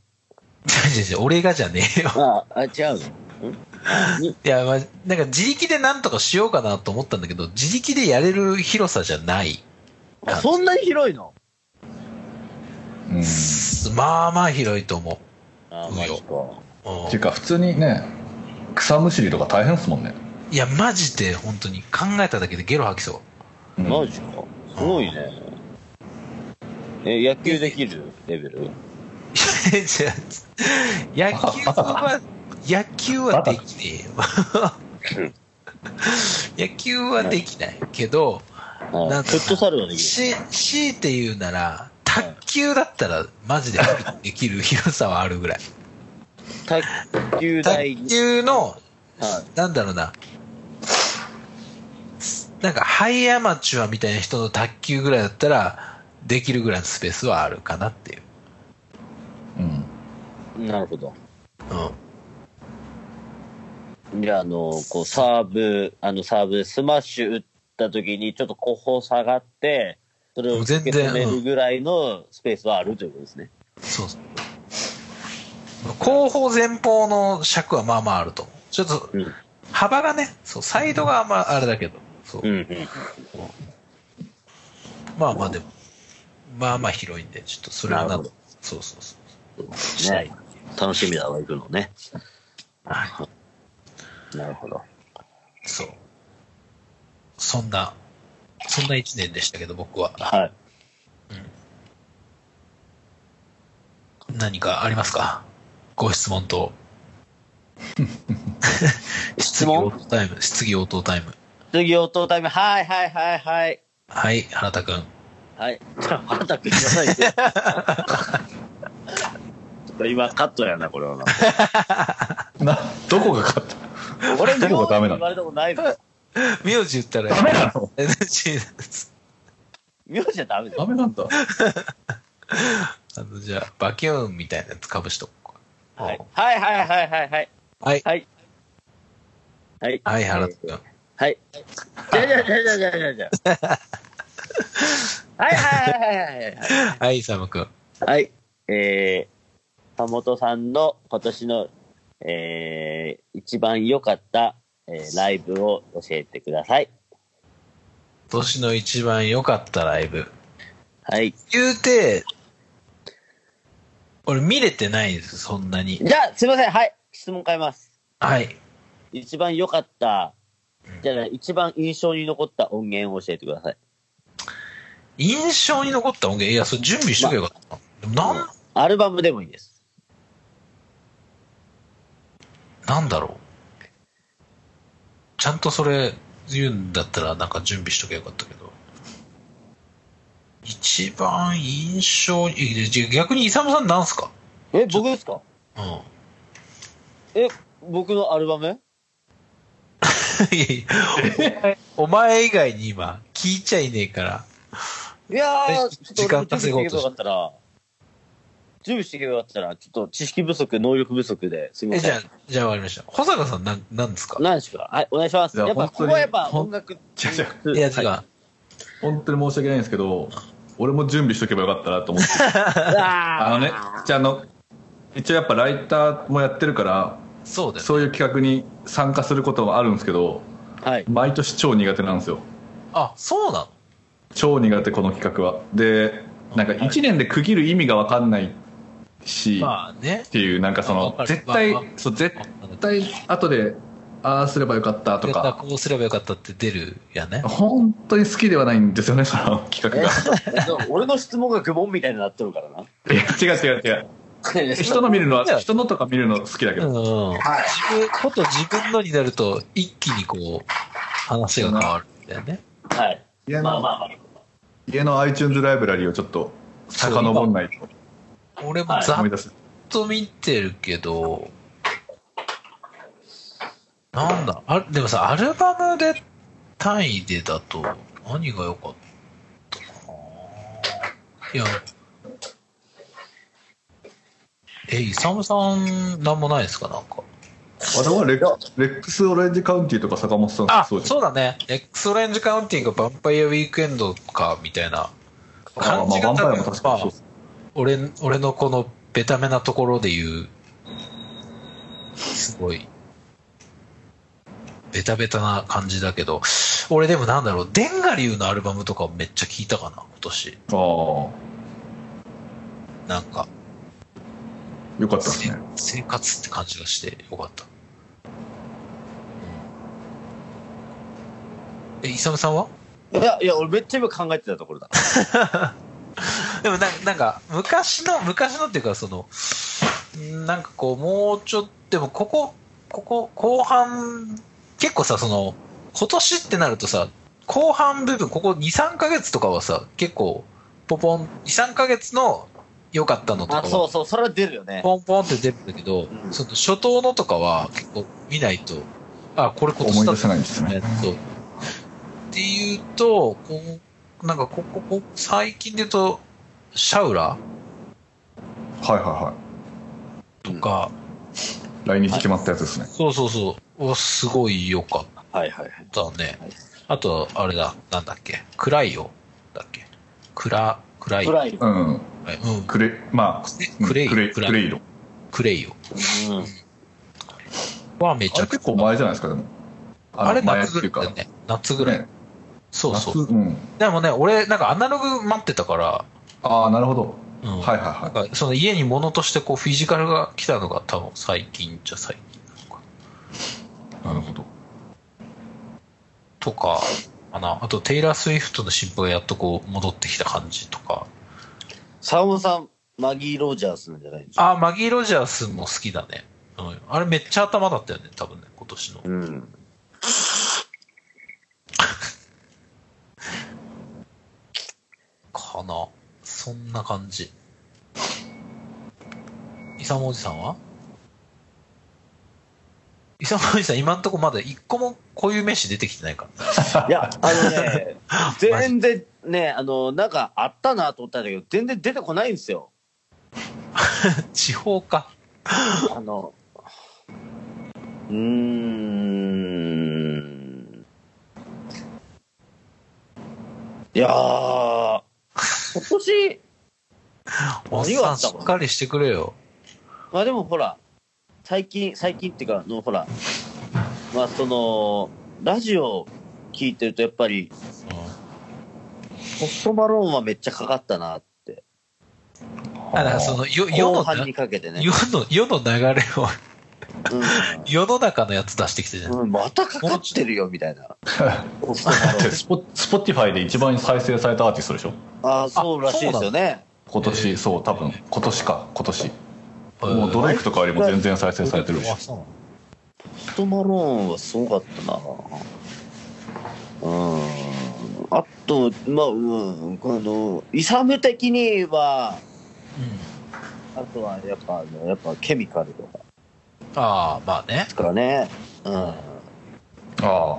違う違う違う俺がじゃねえよ。あ、あ、違うの？いや、まあ、なんか自力でなんとかしようかなと思ったんだけど、自力でやれる広さじゃない。あそんなに広いの？うん。まあまあ広いと思あ、うんマジか。う。うんていうか、普通にね、草むしりとか大変ですもんね。いや、マジで本当に考えただけでゲロ吐きそう。うんマジか。すごいね。え、野球できる？レベル？野球は、野球はできねえよ。野球はできないけど、はないんかフットサルはできる。し、強いて言うなら、卓球だったらマジでできる 広さはあるぐらい。卓球台卓球の、はい。なんだろうな、なんかハイアマチュアみたいな人の卓球ぐらいだったら、できるぐらいのスペースはあるかなっていう。うん。なるほど。うん。じゃあ、あの、こう、サーブ、あの、サーブでスマッシュ打った時に、ちょっと後方下がって、それを受け止めるぐらいのスペースはあるということですね。そうそう。後方前方の尺はまあまああると。ちょっとうん。幅がね、そう、サイドがまああれだけど、そうう。んうん。まあまあでも、まあまあ広いんで、ちょっとそれはななそうそうそう。したいね。楽しみだわ、行くのね。はなるほど。い。そう。そんな、そんな一年でしたけど、僕は。はい。何かありますか？ご質問と。質問？質疑応答タイム。質疑応答タイム。次、応答タイム。はいはいはいはい。はい、原田くん。はい。ちょ、原田くんじゃないで。ちょっと今カットやな、これはな。な、どこが勝った俺、どこがダメなの？言われたことないの。名字言ったら、ダメなの？NG です。名字はダメだよ。ダメなんだ。あの、じゃあ、バキューンみたいなやつかぶしとこうはい。はいはいはいはいはい。はい。はい。はい。はい、原田くん。はい。じゃじゃじゃじゃじゃじゃじゃ。はいはいはいはいはいはい。はい、サムくん。はい。えー、田本さんの今年の、えー、一番良かった、えー、ライブを教えてください。今年の一番良かったライブ。はい。言うて、俺見れてないんです、そんなに。じゃあ、すいません。はい。質問変えます。はい。一番良かった、じゃあ、一番印象に残った音源を教えてください。印象に残った音源？いや、それ準備しとけばよかった。でもなん、アルバムでもいいです。なんだろう。ちゃんとそれ言うんだったらなんか準備しとけばよかったけど。一番印象に、逆にイサムさんなんすか？え、僕ですか？うん。え、僕のアルバム？いやいやお前以外に今聞いちゃいねえから。いやー、えちょっと俺も準備していけばよかったら、準備していけばよかったら、ちょっと知識不足、能力不足ですみえ、ません。じゃあ、じゃあ終わりました。保坂さんなん、なんですか？何ですか？はい、お願いします。いややっぱ、ここはやっぱ音楽。違う違ういや、違う。はい本当に申し訳ないんですけど、俺も準備しとけばよかったなと思って。ああのね、じゃああの、一応やっぱライターもやってるから、そうだよね。そういう企画に参加することもあるんですけど、はい。毎年超苦手なんですよ。あ、そうなの？超苦手この企画は。で、なんか1年で区切る意味が分かんないし、まあねっ。ていう、なんかその絶対まあまあ、そう、絶対後で、ああすればよかったとか、こうすればよかったって出るやね。本当に好きではないんですよね、その企画が。俺の質問が愚問みたいになってるからな。いや違う違う違う。人の見るのは、人のとか見るの好きだけうん。ど。自分、こと自分のになると、一気にこう、話が変わるんだよね。はい。家のまあまあまあ。家の iTunes ライブラリーをちょっと遡んないと俺もざっ。と見てるけど、なんだ、あでもさ、アルバムで単位でだと、何が良かったかないや、え、イサムさん、なんもないですか？なんか。あれはレッレックス・オレンジ・カウンティとか坂本さんあ、そうそうだね。エクスオレンジカウンティング、ヴァンパイアウィークエンドか、みたいな感じがあまあ多分ヴァンパイアも確かにそうです俺、俺のこのベタめなところで言う、すごい、ベタベタな感じだけど、俺でもなんだろう、デンガリューのアルバムとかめっちゃ聞いたかな、今年。ああなんか、よかったですねせ生活って感じがしてよかった。え、イサムさんは？いや、いや、俺めっちゃ今考えてたところだ。でもななんか、昔の、昔のっていうか、その、んなんかこう、もうちょっと、でもここ、ここ、後半、結構さ、その、今年ってなるとさ、後半部分、ここ2、3ヶ月とかはさ、結構、ポポン、2、3ヶ月の良かったのとかあ、は、そうそう、それは出るよね。ポンポンって出るんだけど、うんその初頭のとかは結構見ないと、あ、これ今年だ思い出せないんですねそうっていうと、こうなんかここ、こ最近で言うと、シャウラはいはいはとか、い来日決まったやつですね、そうそうそう、おすごい良かっはいはいはい。たねはい。あと、あれだ、なんだっけ、クライオ。だっけ？クラ、クライオ。暗い。うん。うん、クレまあうんクレイクレイクレイドクレイオ。うん。はめちゃくちあれ結構前じゃないですかでも。ゃ、あれ夏ぐらいだよね。夏ぐらい。ねそうそう。夏うん。でもね、俺、なんかアナログ待ってたから、ああなるほど。うん、はいはいはい。なんかその家に物としてこうフィジカルが来たのが多分最近じゃ最近なのか。なるほど。とかかな。あとテイラー・スウィフトの新譜がやっとこう戻ってきた感じとか。サモさん、マギー・ロジャースなんじゃないんですか？あマギー・ロジャースも好きだね、うん、あれめっちゃ頭だったよね多分ね今年の。うん。かな。そんな感じ。イサムおじさんは？イサムおじさん今んとこまだ一個もこういう飯出てきてないから。いや、あのね、全然ね、あの、なんかあったなと思ったんだけど、全然出てこないんですよ。地方か。あの、うーん。いやー、今年、おっさんしっかりしてくれよまあでもほら、最近、最近っていうか、あのほら、まあその、ラジオ聞いてるとやっぱり、ポストマローンはめっちゃかかったなって。あだからその世世の後半にかけてね。世の世の流れをう世の中のやつ出してきてじゃん、ん、うん。またかかってるよ、みたいな。ポスポスポティファイで一番再生されたアーティストでしょ？ああ、そうらしいですよね。今年そう多分今年か今年。えー。もうドレイクとかよりも全然再生されてるし。あそうなのポストマローンはすごかったな。うん。あと、まあ、うん、この、イサム的には、あとはやっぱ、あのやっぱケミカルとかああまあねですからね。うん。ああ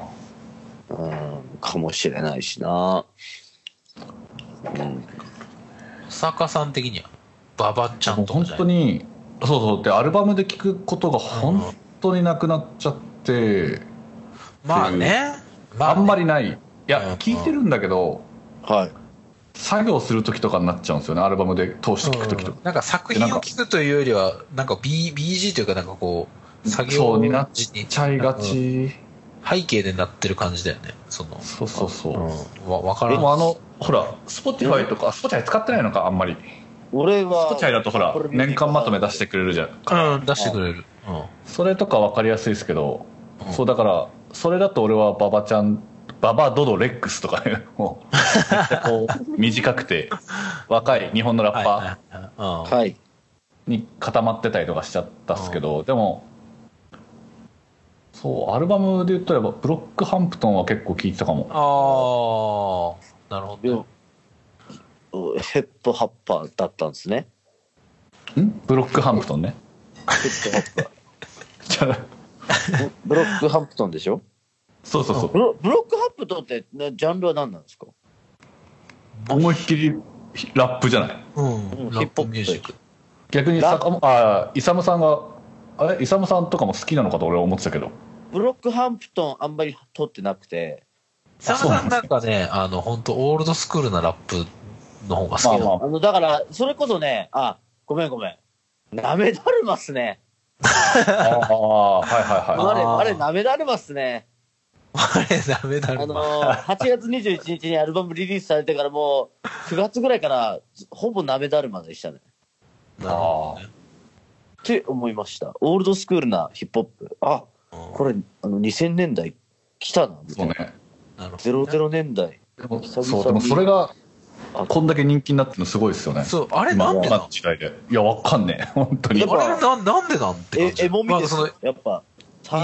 うん、かもしれないしな。うん。坂さん的にはババちゃんとかじゃない？当にそうそうでアルバムで聴くことが本当になくなっちゃって、まあねまあんまりりないいうんや聴いてるんだけどはい。作業する時とかになっちゃうんですよねアルバムで通して聴く時とか、なんか作品を聞くというよりはなんか、B、BG というかなんかこう作業そうになっちゃいがうん。ち、背景でなってる感じだよね。そのそうそうそう、うん。わ分からん。でもあのほら Spotify とか、Spotify 使ってないのかあんまり。俺は、Spotify だとほら年間まとめ出してくれるじゃんうん出してくれる。うん。それとか分かりやすいですけど、うん。そうだからそれだと俺は馬場ちゃん馬場ドドレックスとかねもうこう短くて若い日本のラッパはいはいはい。うん。はい。ーに固まってたりとかしちゃったっすけど、でもそうアルバムで言ったらブロックハンプトンは結構聴いてたかも。ああなるほどヒップホッパーだったんですね。ん？ブロックハンプトンね。ヒップホッパー。ブロックハンプトンでしょ？そうそうそうブロブロックハンプとって、なジャンルは何なんですか？思いっきりラップじゃないうん。うんラップミュージック。逆にラ坂本あイサムさんがあれ？イサムさんとかも好きなのかと俺は思ってたけどブロックハンプトンあんまり撮ってなくて、佐野さんなんかね、あの、本当オールドスクールなラップの方が好きだ。まあまあの、だから、それこそね、あ、ごめんごめん。なめだるまっすね。ああはいはいはいあれ、あれ、なめだるまっすね。あれ、ダメだあるま。のー、8月21日にアルバムリリースされてからもう、9月ぐらいから、ほぼなめだるまでしたね。なるほどねって思いました。オールドスクールなヒップホップ。あ、うんこれ、あの、2000年代来たな、みたいうな。そねなるほどね00年代。でもそうでもそれがあこんだけ人気になってるのすごいですよねそう、あれなんでなの時代でいやわかんねえ 本当にあれな、なんでなんてえ感、じ？エモみですまあそのやっぱ。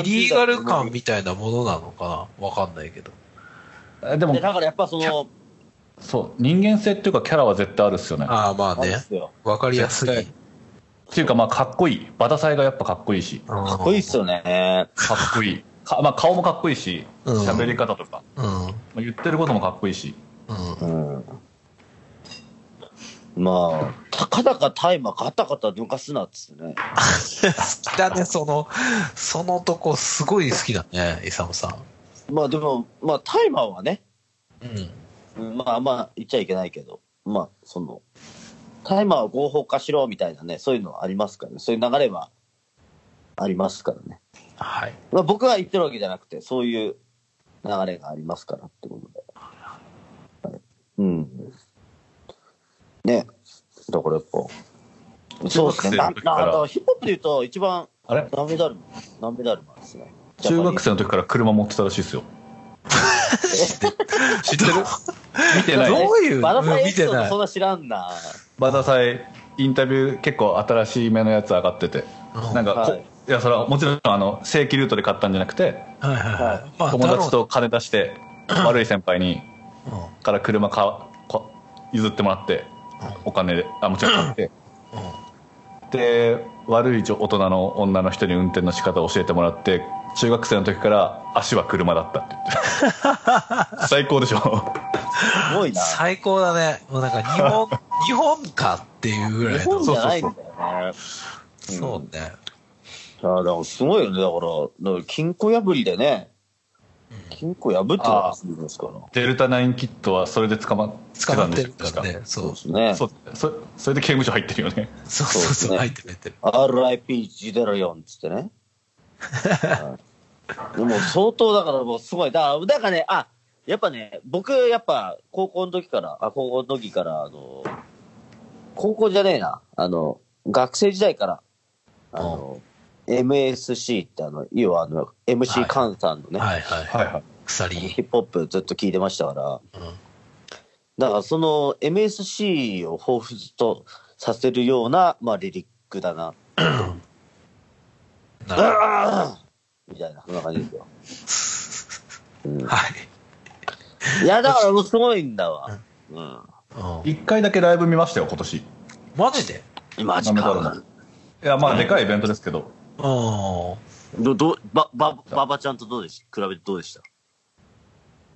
イリーガル感みたいなものなのかな？わかんないけど。えでもでだからやっぱその、そう人間性っていうかキャラは絶対あるっすよねああ、まあね。わかりやすい。絶っていうかまあかっこいいバタサイがやっぱかっこいいしかかっこいいっすよね。かっこいいか、まあ、顔もかっこいいしうん喋り方とか、うん。まあ、言ってることもかっこいいしうん。うん。まあ、たかだか大麻ガタガタ抜かすなっつってね。好 きだね、その、そのとこすごい好きだね、イサムさん。まあでも、まあ大麻はね、うん。うんまあまあ言っちゃいけないけど、まあその、大麻は合法化しろみたいなね、そういうのありますからね。そういう流れはありますからね。はい。まあ僕が言ってるわけじゃなくて、そういう流れがありますからってことで。はい、うん。ね。だからやっぱ、そうですね。な、な、だ中学生の時から。からヒップホップで言うと一番、あれ？ナメダルマ、ナメダルマですね。中学生の時から車持ってたらしいですよ。知ってる？見てない。どういう、バラサイエピ見てない。ソードそん。な知らんな？バタサイインタビュー結構新しい目のやつ上がってて。うん。なんかこ、はい。い、やそれはもちろんあの正規ルートで買ったんじゃなくてはいはいはい。まあ、友達と金出して悪い先輩にから車かこ譲ってもらってお金であもちろん買ってう。うん。うん。で悪い大人の女の人に運転の仕方を教えてもらって中学生の時から足は車だったって言って最高でしょすごいな。最高だね。もうなんか日本、日本かっていうぐらい日の。本じゃないんだよね。そうね。あだからすごいよね。だから、だから金庫破りでね、金庫破ってのがするんですから。デルタナインキットはそれで捕まってたんでするからね。そう。ですね。そうそそれで刑務所入ってるよね そうそうそう。そうですね入ってる入ってる。RIP ジデラヨンっつってね。はいでも相当だからもうすごい。だから、だからね、あ、やっぱね、僕やっぱ高校の時から、あ、高校の時から、あの、高校じゃねえな、あの、学生時代から、あの、MSC ってあの、要はあの、MC カンさんのね、はいはい。はいはい鎖。ヒップホップずっと聞いてましたから、うん。だからその MSC を彷彿とさせるような、まあリリックだな。なるあー みたいな、そんな感じですよ。うん。はい。いや、だからもうすごいんだわ。うん。うん。一回だけライブ見ましたよ今年いマジで？マジか。やまあでかいイベントですけどうん。ど、ど、ば、ば、ばばちゃんとどうでし比べてどうでした？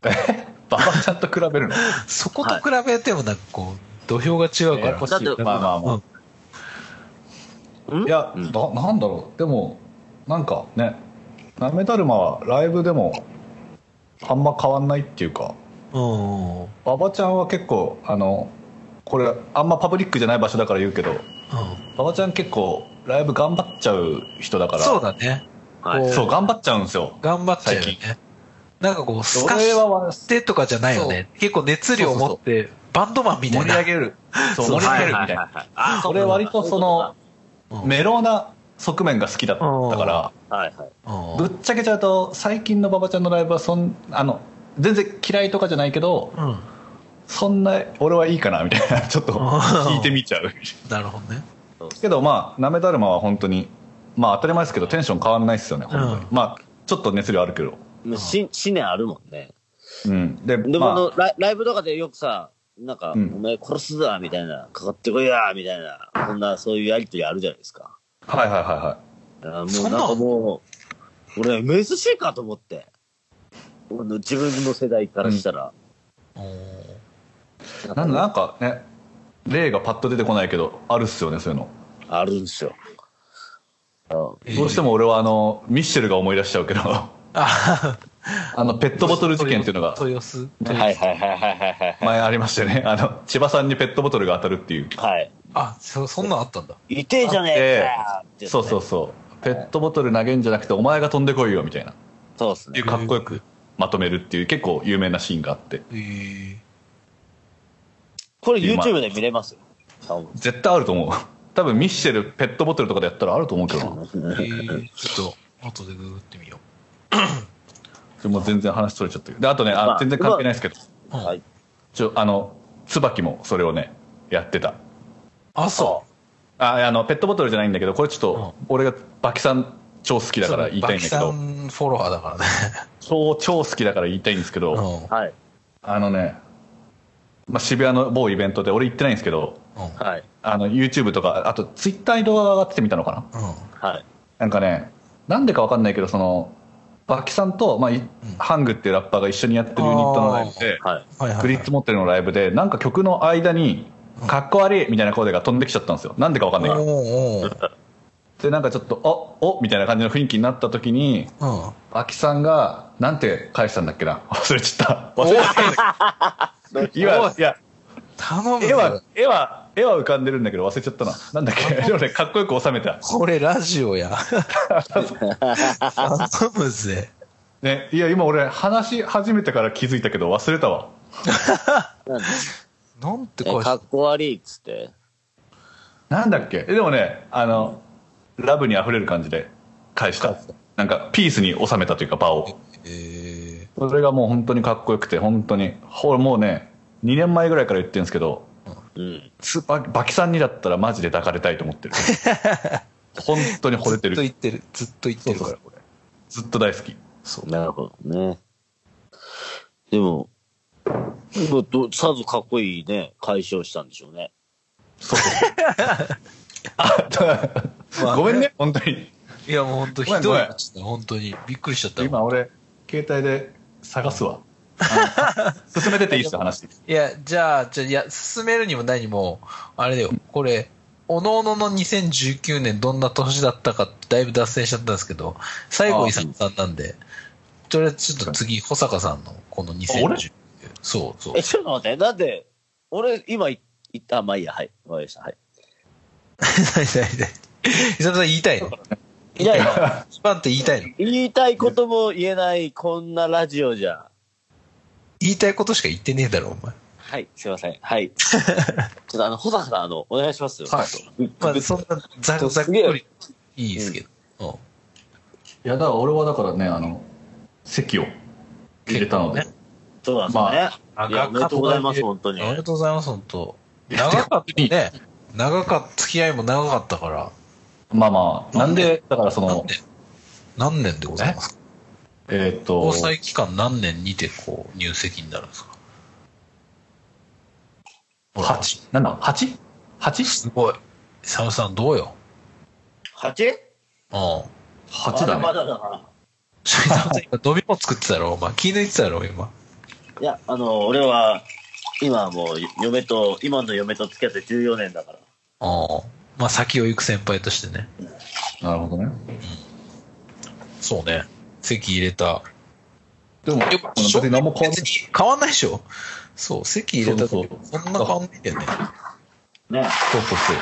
ババちゃんと比べるの？そこと比べてもなんかこう、土俵が違うから。だってまあまあまあ、ん。いや、うん。ななんだろう？でもなんかねなめだるまはライブでもあんま変わんないっていうか。うん。うん。馬場ちゃんは結構あのこれあんまパブリックじゃない場所だから言うけど馬場ちゃん結構ライブ頑張っちゃう人だから。そうだね。はい。こそう頑張っちゃうんですよ。頑張っちゃうよ最ね。なんかこう、スカしてとかじゃないよね。結構熱量を持って、バンドマンみたいな。盛り上げる。そうそう。盛り上げるみたいな。あ俺割とそのうんメロな側面が好きだったから。はいはい。うん。ぶっちゃけちゃうと最近の馬場ちゃんのライブはそんあの全然嫌いとかじゃないけどうん。そんな俺はいいかなみたいな ちょっと聞いてみちゃうなるほどね。けどまあなめだるまは本当にまあ当たり前ですけどテンション変わらないですよねうんまあちょっと熱量あるけど思念あるもんね。うんででも、あまのライ、ライブとかでよくさ、なんか、うんお前殺すぞみたいな、かかってこいやみたいな、こんな、そういうやりとりあるじゃないですか。あはいはいはいはあもうんなんかもう、俺 MSC かと思って。自分の世代からしたら。おーなんだなんかね、例がパッと出てこないけど、あるっすよね、そういうの。あるんですよ。どうしても俺はあの、ミッシェルが思い出しちゃうけど、あ あの、ペットボトル事件っていうのが豊洲。はいはいはいはいはいはい。前ありましたよね。あの、千葉さんにペットボトルが当たるっていう。はい。あ、そ、そんなんあったんだ。痛えじゃねえかってねそうそうそう。ペットボトル投げんじゃなくて、お前が飛んでこいよ、みたいな。っそうっすねていう。かっこよくまとめるっていう結構有名なシーンがあって。えー、これ YouTube で見れます絶対あると思う。多分ミッシェルペットボトルとかでやったらあると思うけどな。えー、ちょっと、後でググってみよそれもう全然話取れちゃったけど。で、あとね、あまあ全然関係ないですけど、はい。ちょ、あの、椿もそれをね、やってた。あ、そあ、あの、ペットボトルじゃないんだけど、これちょっと、俺がバキさん超好きう。だから言いたいんだけどバキ、さんフォロワーだからね。超超好きだから言いたいんですけど、うん。はい。あのね、まあ、渋谷の某イベントで俺行ってないんですけど。あの、YouTube とか、あと Twitter に動画が上がっててみたのかな？うん。はい。なんかね、なんでかわかんないけど、その、バキさんと、まあ、いハングっていうラッパーが一緒にやってるユニットのライブで、はい。はいはい、グリッツモッテルのライブで、なんか曲の間に、かっこ悪いみたいな声が飛んできちゃったんですよ。なんでかわかんないけど。で、なんかちょっと、おおみたいな感じの雰囲気になった時に、うん。バキさんが、なんて返したんだっけな？忘れちゃった。忘れちゃった。今、いや、頼む絵はよ。、絵は、絵は浮かんでるんだけど忘れちゃったな。なんだっけ？でもね、かっこよく収めた。これラジオや。頼むぜ。ね、いや、今俺話し始めてから気づいたけど忘れたわ。なんてえ返しかっこ悪いっつって。なんだっけ？えでもね、あの、ラブに溢れる感じで返した。なんか、ピースに収めたというか、場を。えそれがもう本当にかっこよくて、本当に。ほもうね、2年前ぐらいから言ってるんですけど、うん。スーパー、バキさんにだったらマジで抱かれたいと思ってる。本当に惚れてる。ずっと言ってる。ずっと言ってるから、これ。ずっと大好き。そう。なるほどね。でも、さぞかっこいいね、解消したんでしょうね。そうそう。あ ごめんね、本当に。いや、もう本当ひどい。本当に。びっくりしちゃった。今俺、携帯で探すわ。進めてていいっすよ、話。いや、じゃあ、じゃあ、いや、進めるにも何も、あれだよ、これ、おのおのの2019年どんな年だったかだいぶ脱線しちゃったんですけど、最後、あ伊佐さんなんで、とりあえずちょっと次、保坂さんのこの俺？2019そうそうえ、。ちょっと待って、なんで、俺、今言った、まあいいや、はい。わかりました。はい。何何何伊佐さん言いたいのいやいや、一番って言いたいの？言いたいことも言えない、こんなラジオじゃ。言いたいことしか言ってねえだろ、お前。はい、すいません。はい。ちょっとあの、保坂さん、あの、お願いしますよ。はいまあ、そんなざざっくりいいですけど。うんいや、だから俺はだからね、あの、席を入れたので。結そうなんですよね。まあいや、おめでとうございます、本当に。ありがとうございます、本当長かったね。長かった、付き合いも長かったから。まあまあ、なんで、だからその、何年何年でございます？かえーっと交、際期間何年にてこう入籍になるんですか？8、なんだ ?8?8? すごい。サムさんどうよ？8? うん。8だね。まだまだだな。サムさん今飲み物作ってたろお前。気抜いてたろ今。いや、あの、俺は、今はもう、嫁と、今の嫁と付き合って14年だから。うん。まあ先を行く先輩としてね。なるほどね。そうね。席入れた。でも、やっぱ別に何も変わん別に変わんないでしょ？そう、席入れた時そうそんな変わんないよね。ね。そうそうそう。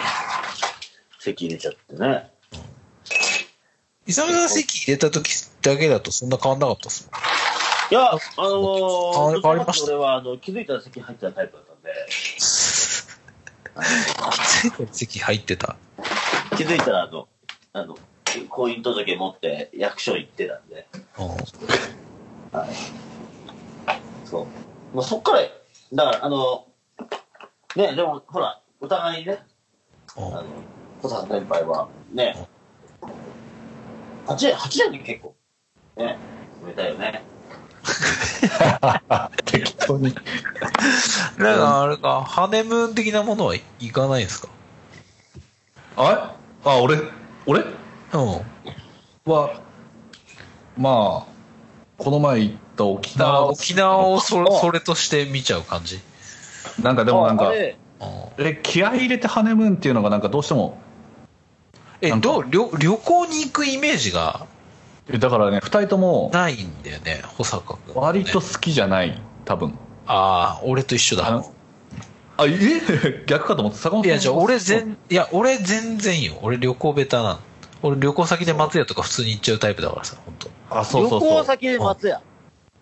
席入れちゃってね。イサムさん席入れた時だけだとそんな変わんなかったっすもん。いや、あのー、変わり変わりました？俺は、あの、気づいたら席入ってたタイプだったんで、席入ってた。気づいたら、あの、あの、婚姻届持って役所行ってたんで、うん。はい。そう。もうそっから、だから、あの、ね、でも、ほら、お互いにね、うんあの、小坂先輩は、ね、8年、8年で結構、ね、埋めたよね。適当に。なんかあれか、ハネムーン的なものはいかないんですか？ああ、俺、俺？うん。は、まあ、この前行っと沖縄、沖縄をそれあ。それとして見ちゃう感じ？なんかでもなんか、え、気合い入れてハネムーンっていうのがなんかどうしても、え、どう？旅旅行に行くイメージがえだからね、二人ともないんだよね、保坂君、割と好きじゃない、多分。ああ、俺と一緒だ。あえ？逆かと思って、坂本いや、じゃあ俺全全、いや、俺全然よ。俺旅行ベタなの。俺旅行先で松屋とか普通に行っちゃうタイプだからさ、本当あ、そうそう旅そう。行先で松屋？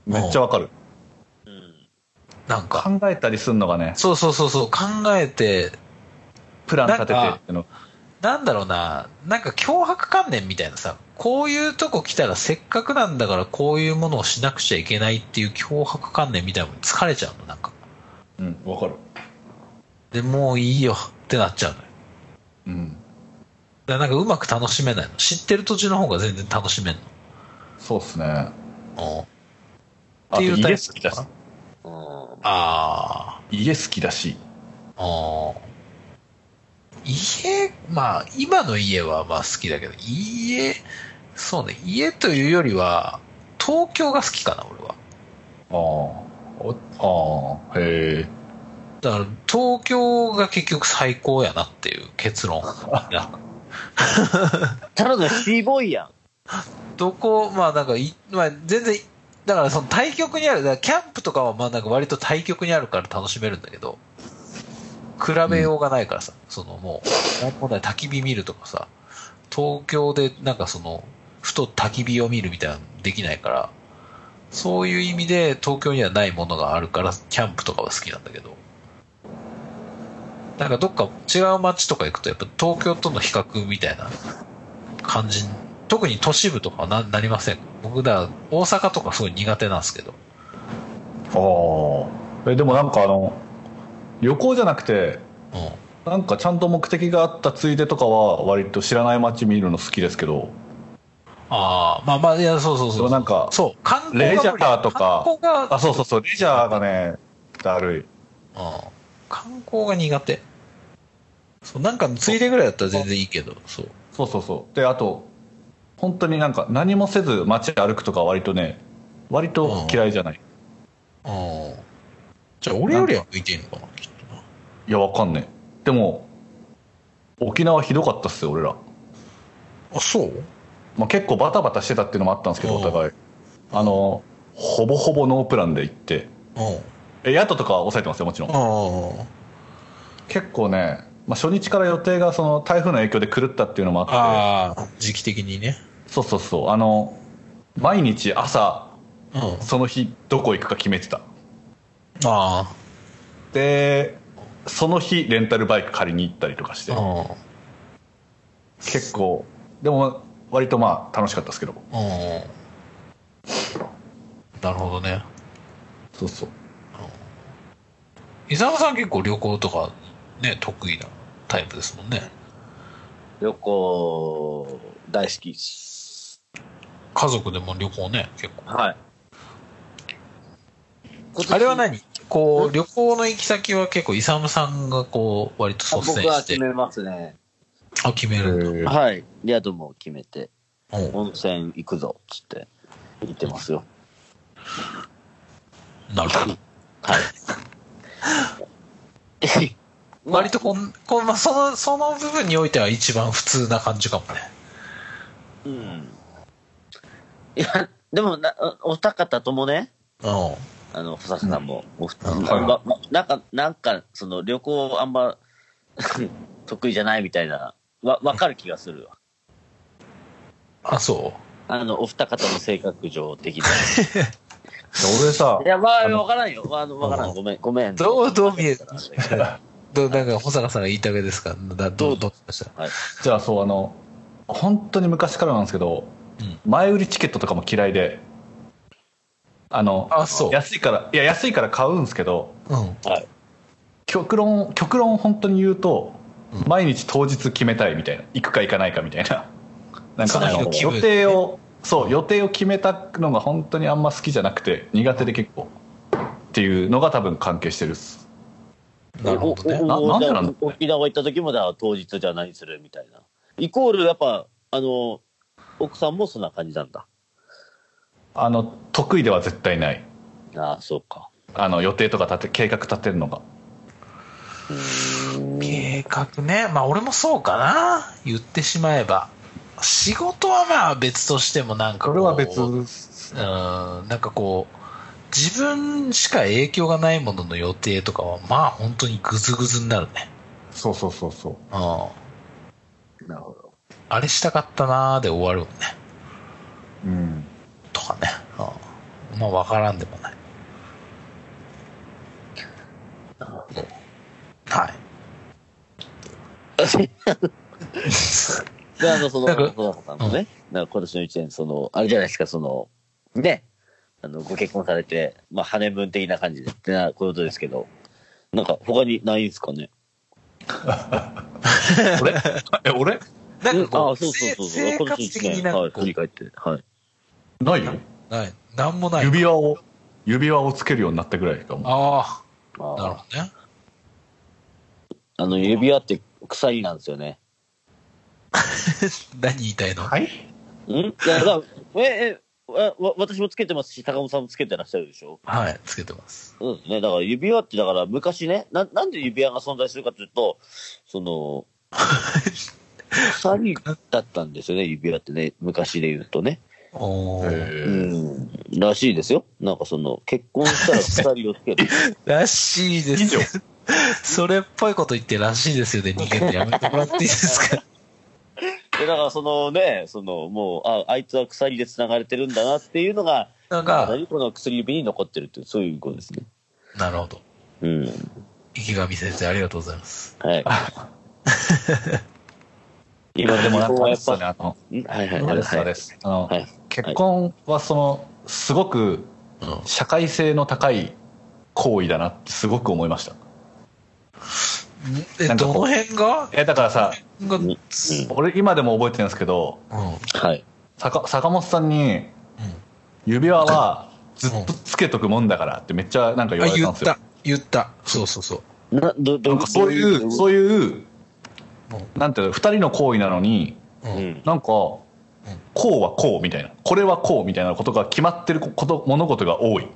めっちゃわかる。うん。なんか、考えたりすんのがね、そうそうそうそう、考えて、プラン立ててっていうの。なんだろうな、なんか脅迫観念みたいなさ、こういうとこ来たらせっかくなんだからこういうものをしなくちゃいけないっていう脅迫観念みたいなのに疲れちゃうの、なんか。うん、わかる。で、もういいよってなっちゃうのよ。うん。だなんかうまく楽しめないの。知ってる土地の方が全然楽しめんそうっすね。の。うん。あと家っていうタイプ好きだし。うんあ家好きだし。あ。ああ。家、まあ、今の家はまあ好きだけど、家、そうね、家というよりは、東京が好きかな、俺は。ああ。おああ、へえ。だから、東京が結局最高やなっていう結論。ただのシーボーイやん。どこ、まあなんかい、まあ全然、だからその対極にある、だからキャンプとかはまあなんか割と対極にあるから楽しめるんだけど、比べようがないからさ、そのもう、なんもない焚き火見るとかさ、東京でなんかその、ふと焚き火を見るみたいなのできないから、そういう意味で東京にはないものがあるから、キャンプとかは好きなんだけど、なんかどっか違う街とか行くとやっぱ東京との比較みたいな感じ特に都市部とかはななりません僕だ大阪とかすごい苦手なんですけど。ああ。え、でもなんかあの、旅行じゃなくて、うん。なんかちゃんと目的があったついでとかは割と知らない街見るの好きですけど、ああまあまあいやそうそうそうなんかそう観光がレジャーとか観光があ、そうそうそう、レジャーがね、だるい。うん、観光が苦手。そうなんかのついでぐらいだったら全然いいけどそう。そうそうそう。で、あと、本当になんか何もせず街歩くとかは割とね、割と嫌いじゃない。うん。じゃあ俺よりは向いてんのかなきっと。ないや、わかんねえ。でも、沖縄ひどかったっすよ、俺ら。あそう？まあ、結構バタバタしてたっていうのもあったんですけど、うんお互い。あの、ほぼほぼノープランで行って、うんえ、宿とかは抑えてますよ、もちろん。あ結構ね、まあ、初日から予定がその台風の影響で狂ったっていうのもあって、ああ時期的にねそうそうそう、あの、毎日朝、うんその日どこ行くか決めてた。あで、その日レンタルバイク借りに行ったりとかして。結構、でも割とまあ楽しかったですけど、うん。なるほどね。そうそう。伊沢さん結構旅行とかね得意なタイプですもんね。旅行、大好きです。家族でも旅行ね結構。はい。あれは何？こう旅行の行き先は結構イサムさんがこう割とあ率先して。僕は決めますね。あ決めるんだ。はい。宿も決めて、う。ん温泉行くぞ、つって、行ってますよ。なるほど。はい。割とこんこん、まあ、そのその部分においては一番普通な感じかもね。うん。いや、でもな、お二方ともね、う。んあの、細さんも、お二うんはいままなんか、なんか、その、旅行あんま、得意じゃないみたいな、わ、わかる気がするわ。あそあの、お二方の性格上的に。俺さい、や、まあ、わからんよ。あの、わからん。ごめん、ごめん。どうどう見えるはうどうなんか保坂さんが言いたげですか？だどうどう？しました？い。じゃあそうあの、本当に昔からなんですけど、うん前売りチケットとかも嫌いで、あの、あそう安いから、いや、安いから買うんですけど、うん極論、極論本当に言うと、うん毎日当日決めたいみたいな。行くか行かないかみたいな。なんかその予定を、そう、予定を決めたのが本当にあんま好きじゃなくて、苦手で結構。っていうのが多分関係してるっす。なるほどねおおななんでなんだじゃあ沖縄行った時も、だ当日じゃあ何するみたいな。イコール、やっぱ、あの、奥さんもそんな感じなんだ。あの得意では絶対ないああ、そうか。あの予定とか立て計画立てるのが計画ね。まあ俺もそうかな。言ってしまえば。仕事はまあ別としてもなんかこれは別うん、なんかこう、自分しか影響がないものの予定とかはまあ本当にグズグズになるね。そうそうそうそううん。なるほど。あれしたかったなーで終わるもんね。うんとかね。うん。まあわからんでもない。なるほど。はい。で、あの、その、なんか小高さんのね、なんか今年の一年、その、あれじゃないですか、その、ね、あの、ご結婚されて、まあ、ハネムーン的な感じでってなことですけど、なんか、他にないんですかね？俺？え俺？なんかこう、あそうそうそうそう。生活今年一年、的になんはい、かこ振り返って、はい。ないよう、ない。なんもない。指輪を指輪をつけるようになったぐらいかもあああ、なるほどね。あの、指輪って鎖なんですよね。何言いたいの？はいん？いや、だからえ、え、わわ私もつけてますし、高本さんもつけてらっしゃるでしょ？はい、つけてます。そうですね。だから指輪って、だから昔ね、な、なんで指輪が存在するかというと、その、鎖だったんですよね、指輪ってね、昔で言うとね。おーうえん。らしいですよ。なんかその、結婚したら鎖をつける。らしいです。それっぽいこと言ってらしいですよね、人間ってやめてもらっていいですか？で、だからそのね、その、もう、あ、あいつは鎖で繋がれてるんだなっていうのが、なんまかだ、この薬指に残ってるっていう、そういうことですね。なるほど。うん。池上先生、ありがとうございます。はい。今でもなんかあれやっぱ、ですよねあのんはいはいあはい。れですあれですあの、はい結婚はそのすごくうん。社会性の高い行為だなってすごく思いましたえ、どの辺が？えだからさ俺今でも覚えてるんですけどうん。はい。坂坂本さんに指輪はずっとつけとくもんだからってめっちゃなんか言わあ、れたんですよ言った。言った。そうそうそう。な、ど、そういう？そういううなんていうの二人の行為なのに。なんかこうはこうみたいなこれはこうみたいなことが決まってること物事が多い。当た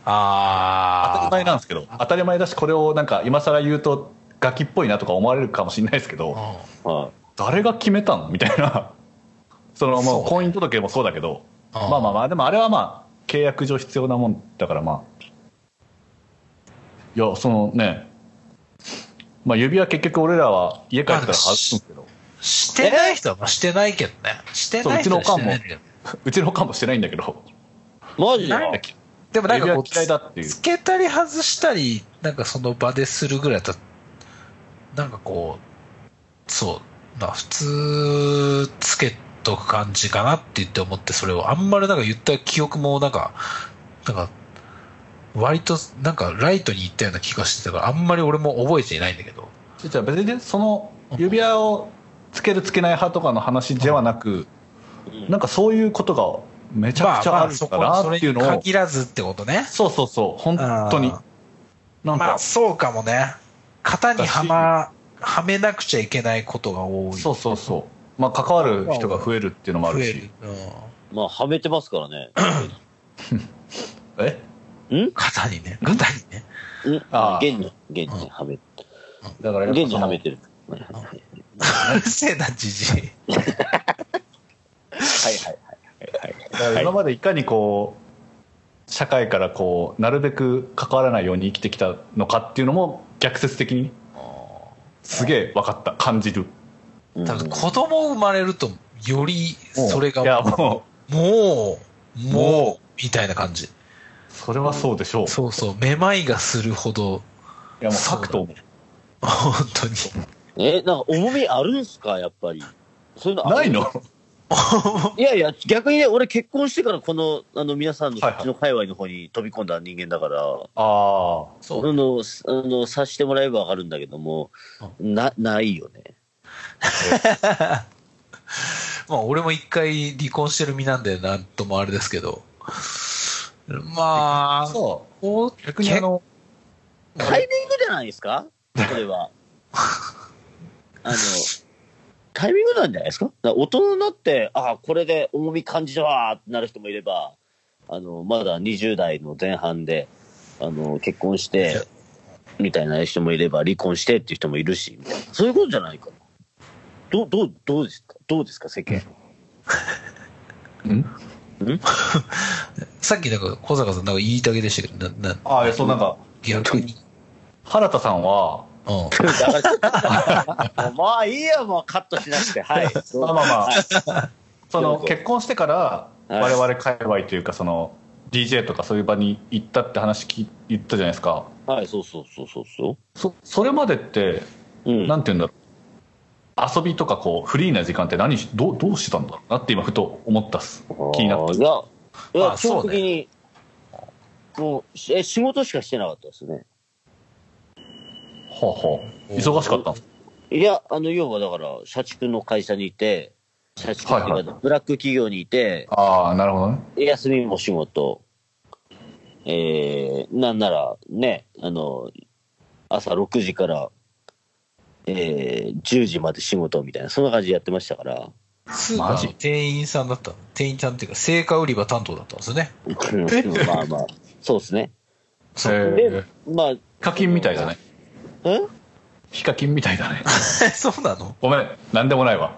りあ前なんですけど当たり前だしこれをなんか今更言うとガキっぽいなとか思われるかもしれないですけど誰が決めたのみたいな。そのもう婚姻届もそうだけどあまあまあまあでもあれはまあ契約上必要なもんだからまあ。いやそのねまあ指輪結局俺らは家帰ったら外すんですけど。してない人はまあしてないけどね。してない人はしてないんだけど。うちのおかんもしてないんだけど。い。マジで？でもなんかこう、指輪嫌いだっていう。つけたり外したり、なんかその場でするぐらいだった。ら、なんかこう、そう、まあ普通、つけとく感じかなって言って思って、それを。あんまりなんか言った記憶もなんか、なんか、割となんかライトに言ったような気がしてたから、あんまり俺も覚えていないんだけど。じゃあ別にねその指輪をつけるつけない派とかの話ではなく、うんなんかそういうことがめちゃくちゃあるんだなっていうのを、限らずってことね。そうそうそう本当にあなんか、まあそうかもね。型にはま、はめなくちゃいけないことが多い。そうそうそうまあ関わる人が増えるっていうのもあるし。まあ、はめてますからね。え？ん？型にね、型にね。うん？ああ。現に、現にはめ、だからやっぱ現にはめてる。はいはいはいうるせえな、じじい。はいはいだから今までいかにこう社会からこうなるべく関わらないように生きてきたのかっていうのも逆説的にすげえ分かった。感じる。うん。多分子供生まれると、より、それがいやももう、もう、もう、みたいな感じ。うそれはそうでしょういそうそう、めまいがするほど、やもうファクト本当に。え、なんか重みあるんすか、やっぱり。そういうのある？ないの？いやいや、逆にね、俺結婚してからこの、あの、皆さんのそっちの界隈の方に飛び込んだ人間だから、ああそう。あの、すあの、察してもらえばわかるんだけども、な、ないよね。まあ、俺も一回離婚してる身なんで、なんともあれですけど。まあ、そこうう逆にあのタイミングじゃないですか？それは。あの、タイミングなんじゃないですか？大人になって、ああ、これで重み感じたわーってなる人もいれば、あの、まだ20代の前半で、あの、結婚して、みたいな人もいれば、離婚してっていう人もいるし、みたいな。そういうことじゃないかな。どう、どう、どうですか？どうですか？世間。ん？さっきなんか小坂さんなんか言いたげでしたけど、な、な、ああ、そうなんか、逆に。原田さんは、うん。まあいいや、もうカットしなくて。はい。まあまあまあはいその結婚してから、はい我々界隈というか、その、DJ とかそういう場に行ったって話聞い言ったじゃないですか。はい、そうそうそうそうそそ、それまでって、う。うん。なんて言うんだろう。遊びとかこう、フリーな時間って何し、どう、どうしてたんだろうなって今ふと思ったっす。気になったいや、いや、基本的に、もう、しえ、仕事しかしてなかったですね。はあはあ。忙しかったんですいや、あの、要はだから、社畜の会社にいて、社畜っていうか、はいはブラック企業にいて、ああ、なるほどね。休みも仕事、えー、なんなら、ね、あの、朝6時から、えー、10時まで仕事みたいな、そんな感じでやってましたから、スーパーの店員さんだったの店員さんっていうか、青果売り場担当だったんですよね。うんまあまあ、そうですね。そう。でまあ、ヒカキンみたいだね。んヒカキンみたいだね。そうなの？ごめん、なんでもないわ。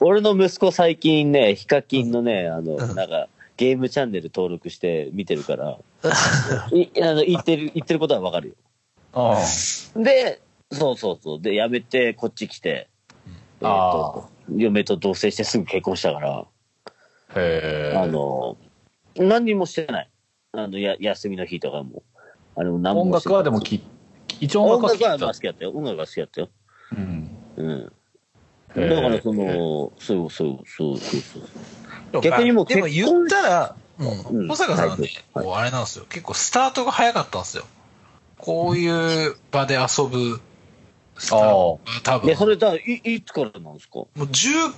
俺の息子最近ね、ヒカキンのね、あの、うんなんか、ゲームチャンネル登録して見てるから、いあの言ってる、言ってることはわかるよ。あで、そうそうそう。で、辞めて、こっち来て、えーあと、嫁と同棲してすぐ結婚したから、あ。へえ。あの、何にもしてない。あの、や、休みの日とかも。あの、何も音楽はでもきき、一応音音楽は楽は聴いたまあ好きだったよ。音楽は好きだったよ。うん。うん。だから、その、そうそうそうそうそう。逆にもうでも言ったら、う。うんん小坂さんはね、うあれなんですよ。結構スタートが早かったんですよ。こういう場で遊ぶスタートが多分、で、それだ、い、いつからなんですか？もう18、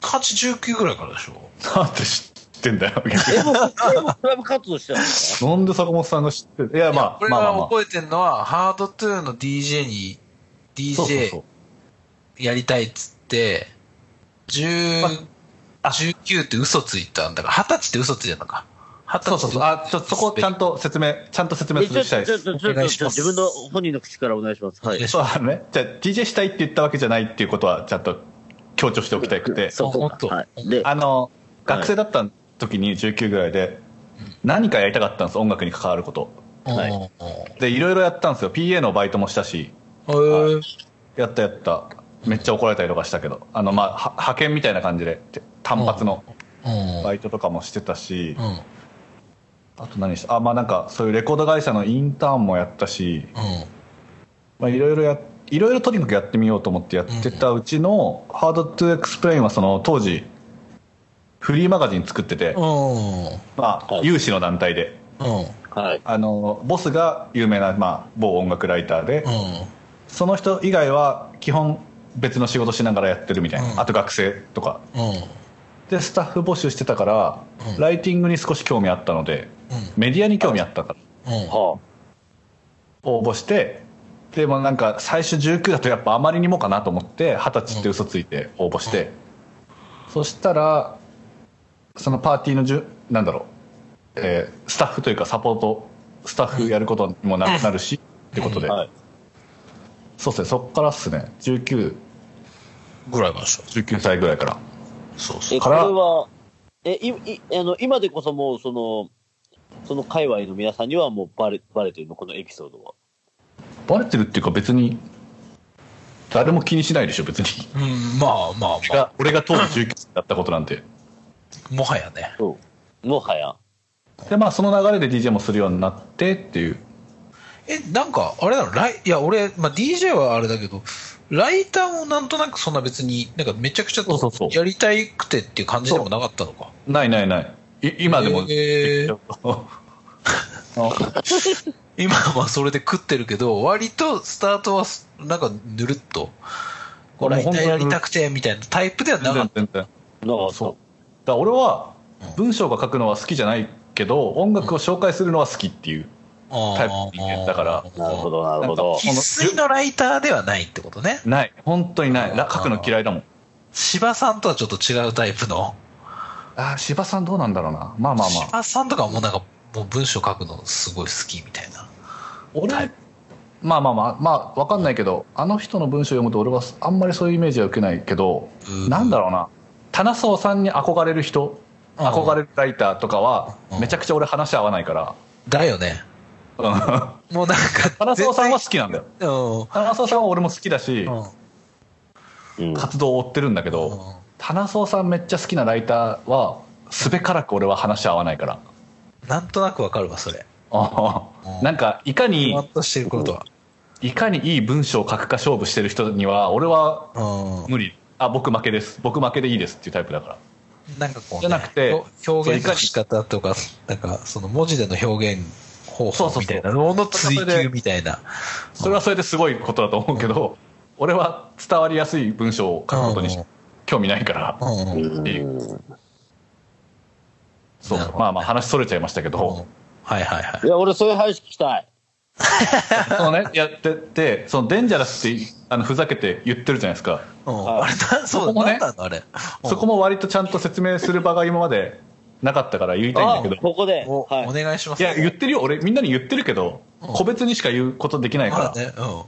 19ぐらいからでしょ。なんで知ってんだよ、逆 え、もう、えもうクラブ活動してたんですか？になんで坂本さんが知ってるいや、まあ、俺まあまあまあ。が覚えてるのは、ハードトゥーの DJ に、そうそうそ DJ う。やりたいっつって、10、あ19って嘘ついたんだから、20歳って嘘ついたのか。20そうそうそう。あ、ちょっとそこちゃんと説明、ちゃんと説明したいちょ、です。ちょ、ちょ、お願いしますちょ自分の本人の口からお願いします。はい。でそうあのね。じゃあ DJ したいって言ったわけじゃないっていうことは、ちゃんと強調しておきたくて。そうそうはい。で、あの、はい学生だった時に19ぐらいで、何かやりたかったんです、音楽に関わること。はいで、いろいろやったんですよ。PA のバイトもしたし、へーやったやった。めっちゃ怒られたりとかしたけど、あの、まあ、は派遣みたいな感じで、て単発のうんバイトとかもしてたしう、んあと何した？あ、まあなんか、そういうレコード会社のインターンもやったし、うん。まあいろいろや、いろいろとにかくやってみようと思ってやってたうちの、 Hard To Explain はその当時、フリーマガジン作ってて、うん。まあ、はい有志の団体で、うん。はい。あの、ボスが有名な、まあ、某音楽ライターで、うん。その人以外は基本別の仕事しながらやってるみたいな、うん。あと学生とか。うん。でスタッフ募集してたから、うん。ライティングに少し興味あったのでメディアに興味あったから。応募してでもなんか最初19だとやっぱあまりにもかなと思って二十歳って嘘ついて応募して、そしたらそのパーティーのじゅなんだろう、えースタッフというかサポートスタッフやることにもな,、なるしってことで、あ。はい。そうですね。そっからっすね。19ぐらいまでしょ。19歳ぐらいから。そうそう。え、こから。れは、え、い、い、あの、今でこそもう、その、その界隈の皆さんにはもうバレ、バレてるの、このエピソードは。バレてるっていうか別に誰も気にしないでしょ別にうん、まあまあまあ俺が、俺が当時19歳だったことなんてもはやね。そう。もはや。でまあその流れで DJ もするようになってっていうえ、なんか、あれなのライいや、俺、まあ、DJ はあれだけど、ライターもなんとなくそんな別に、なんかめちゃくちゃそうそうそうやりたいくてっていう感じでもなかったのか。ないないないい今でも、えーあ今はまあそれで食ってるけど、割とスタートはすなんかぬるっと、こうライターやりたくてみたいなタイプではなかった。全然全然なかった。そうだから俺は文章が書くのは好きじゃないけど音楽を紹介するのは好きっていうタイプの人間だからなるほど、なるほど。生粋のライターではないってことね。ない。本当にない。ら書くの嫌いだもん。芝さんとはちょっと違うタイプの？ああ、芝さんどうなんだろうな。まあまあまあ。芝さんとかはもうなんか、もう文章書くのすごい好きみたいな。俺、タイプまあまあまあ、まあ、わかんないけど、あの人の文章を読むと俺はあんまりそういうイメージは受けないけど、うんなんだろうな。棚荘さんに憧れる人、うん憧れるライターとかはう、んめちゃくちゃ俺話合わないから。だよね。うんもうなんか、棚荘さんは好きなんだよ。うん。棚荘さんは俺も好きだし、活動を追ってるんだけど、うん棚荘さんめっちゃ好きなライターは、すべからく俺は話合わないから。なんとなくわかるわ、それ。なんか、いかにしてることは。いかにいい文章を書くか勝負してる人には、俺はうん。無理。あ、僕負けです。僕負けでいいですっていうタイプだから。なんかこう、ね、じゃなくて表表現の仕方とか、なんか、その文字での表現方法みたいなのの追求みたいな。それはそれですごいことだと思うけど、俺は伝わりやすい文章を書くことにしうん興味ないから、っていうそうなるほどまあまあ話それちゃいましたけど、はいはいはいい。や、俺そういう話聞きたい。そのね、やってて、そのデンジャラスってあのふざけて言ってるじゃないですか。うんはいあれな、そう、もねあれ。そこも割とちゃんと説明する場が今までなかったから言いたいんだけど、ここで。おはいお。願いします。いや、言ってるよ。俺みんなに言ってるけど、うん個別にしか言うことできないから、まあね、うん。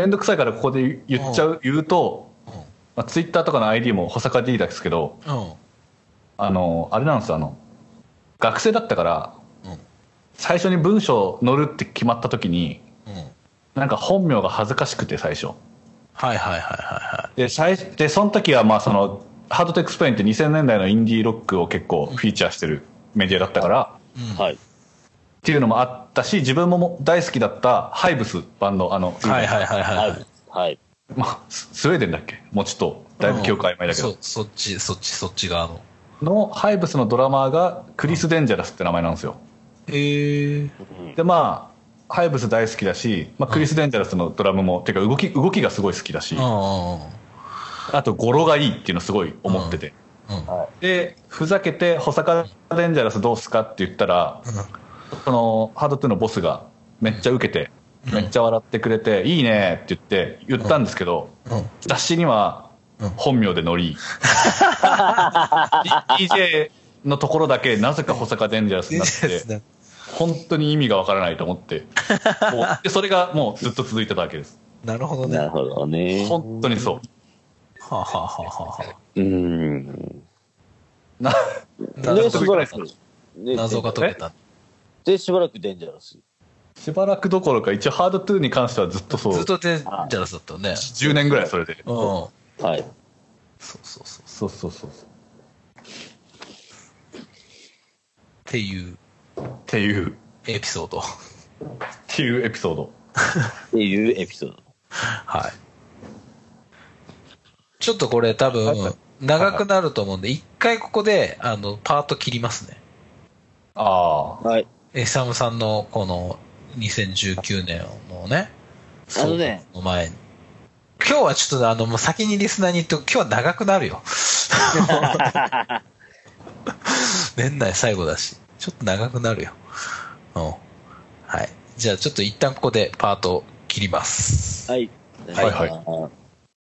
めんどくさいからここで言っちゃう、言うと、まあ、ツイッターとかの ID も保坂 D ですけど、うん。あの、あれなんですよ、あの、学生だったから、うん最初に文章載るって決まった時に、うん。うん。なんか本名が恥ずかしくて最初。はいはいはいはいはで、最で、その時はまあその、ハードテックスプレインって2000年代のインディーロックを結構フィーチャーしてるメディアだったから、い。うんはい。っていうのもあったし、自分もも大好きだったハイブスバンド、あの、はいはいはいはい。はい。はい。まあ、ススウェーデンだっけ？もうちょっと、だいぶ記憶曖昧だけど、そう、そっち、そっち、そっち側の。のハイブスのドラマーがクリス・デンジャラスって名前なんですよ。へえ。で、まあ、ハイブス大好きだし、まあ、クリス・デンジャラスのドラムも、てか動き、動きがすごい好きだしう、んうんあと語呂がいいっていうのすごい思ってて。うん。うん。で、ふざけて、保坂デンジャラスどうすかって言ったら、その、ハード2のボスがめっちゃ受けて、めっちゃ笑ってくれて、いいねって言って言ったんですけど、うん。雑誌にはうん本名で乗り、DJ のところだけなぜか保坂デンジャラスになって、本当に意味がわからないと思って、もう でそれがもうずっと続いてたわけです。なるほどね。はなるほどね。本当にそう。あ、はあはあはあはあ、うーん。なで、なるほどしばらく。ね謎が解けた。で、しばらくデンジャラス。しばらくどころか一応ハード2に関してはずっとそうずっとデンジャラスだったよね。10年ぐらいそれでうん。はい。そうそうそう。そうそうそうっていうっていうエピソード。っていうエピソードっていうエピソード。はい。ちょっとこれ多分、長くなると思うんで、一回ここで、あの、パート切りますね。ああはい。エサムさんのこの2019年のね、あのねの前に。今日はちょっとあの、もう先にリスナーに言っておく今日は長くなるよ。年内最後だし、ちょっと長くなるよ。うん。はい。じゃあちょっと一旦ここでパート切ります。はい。はいはいい。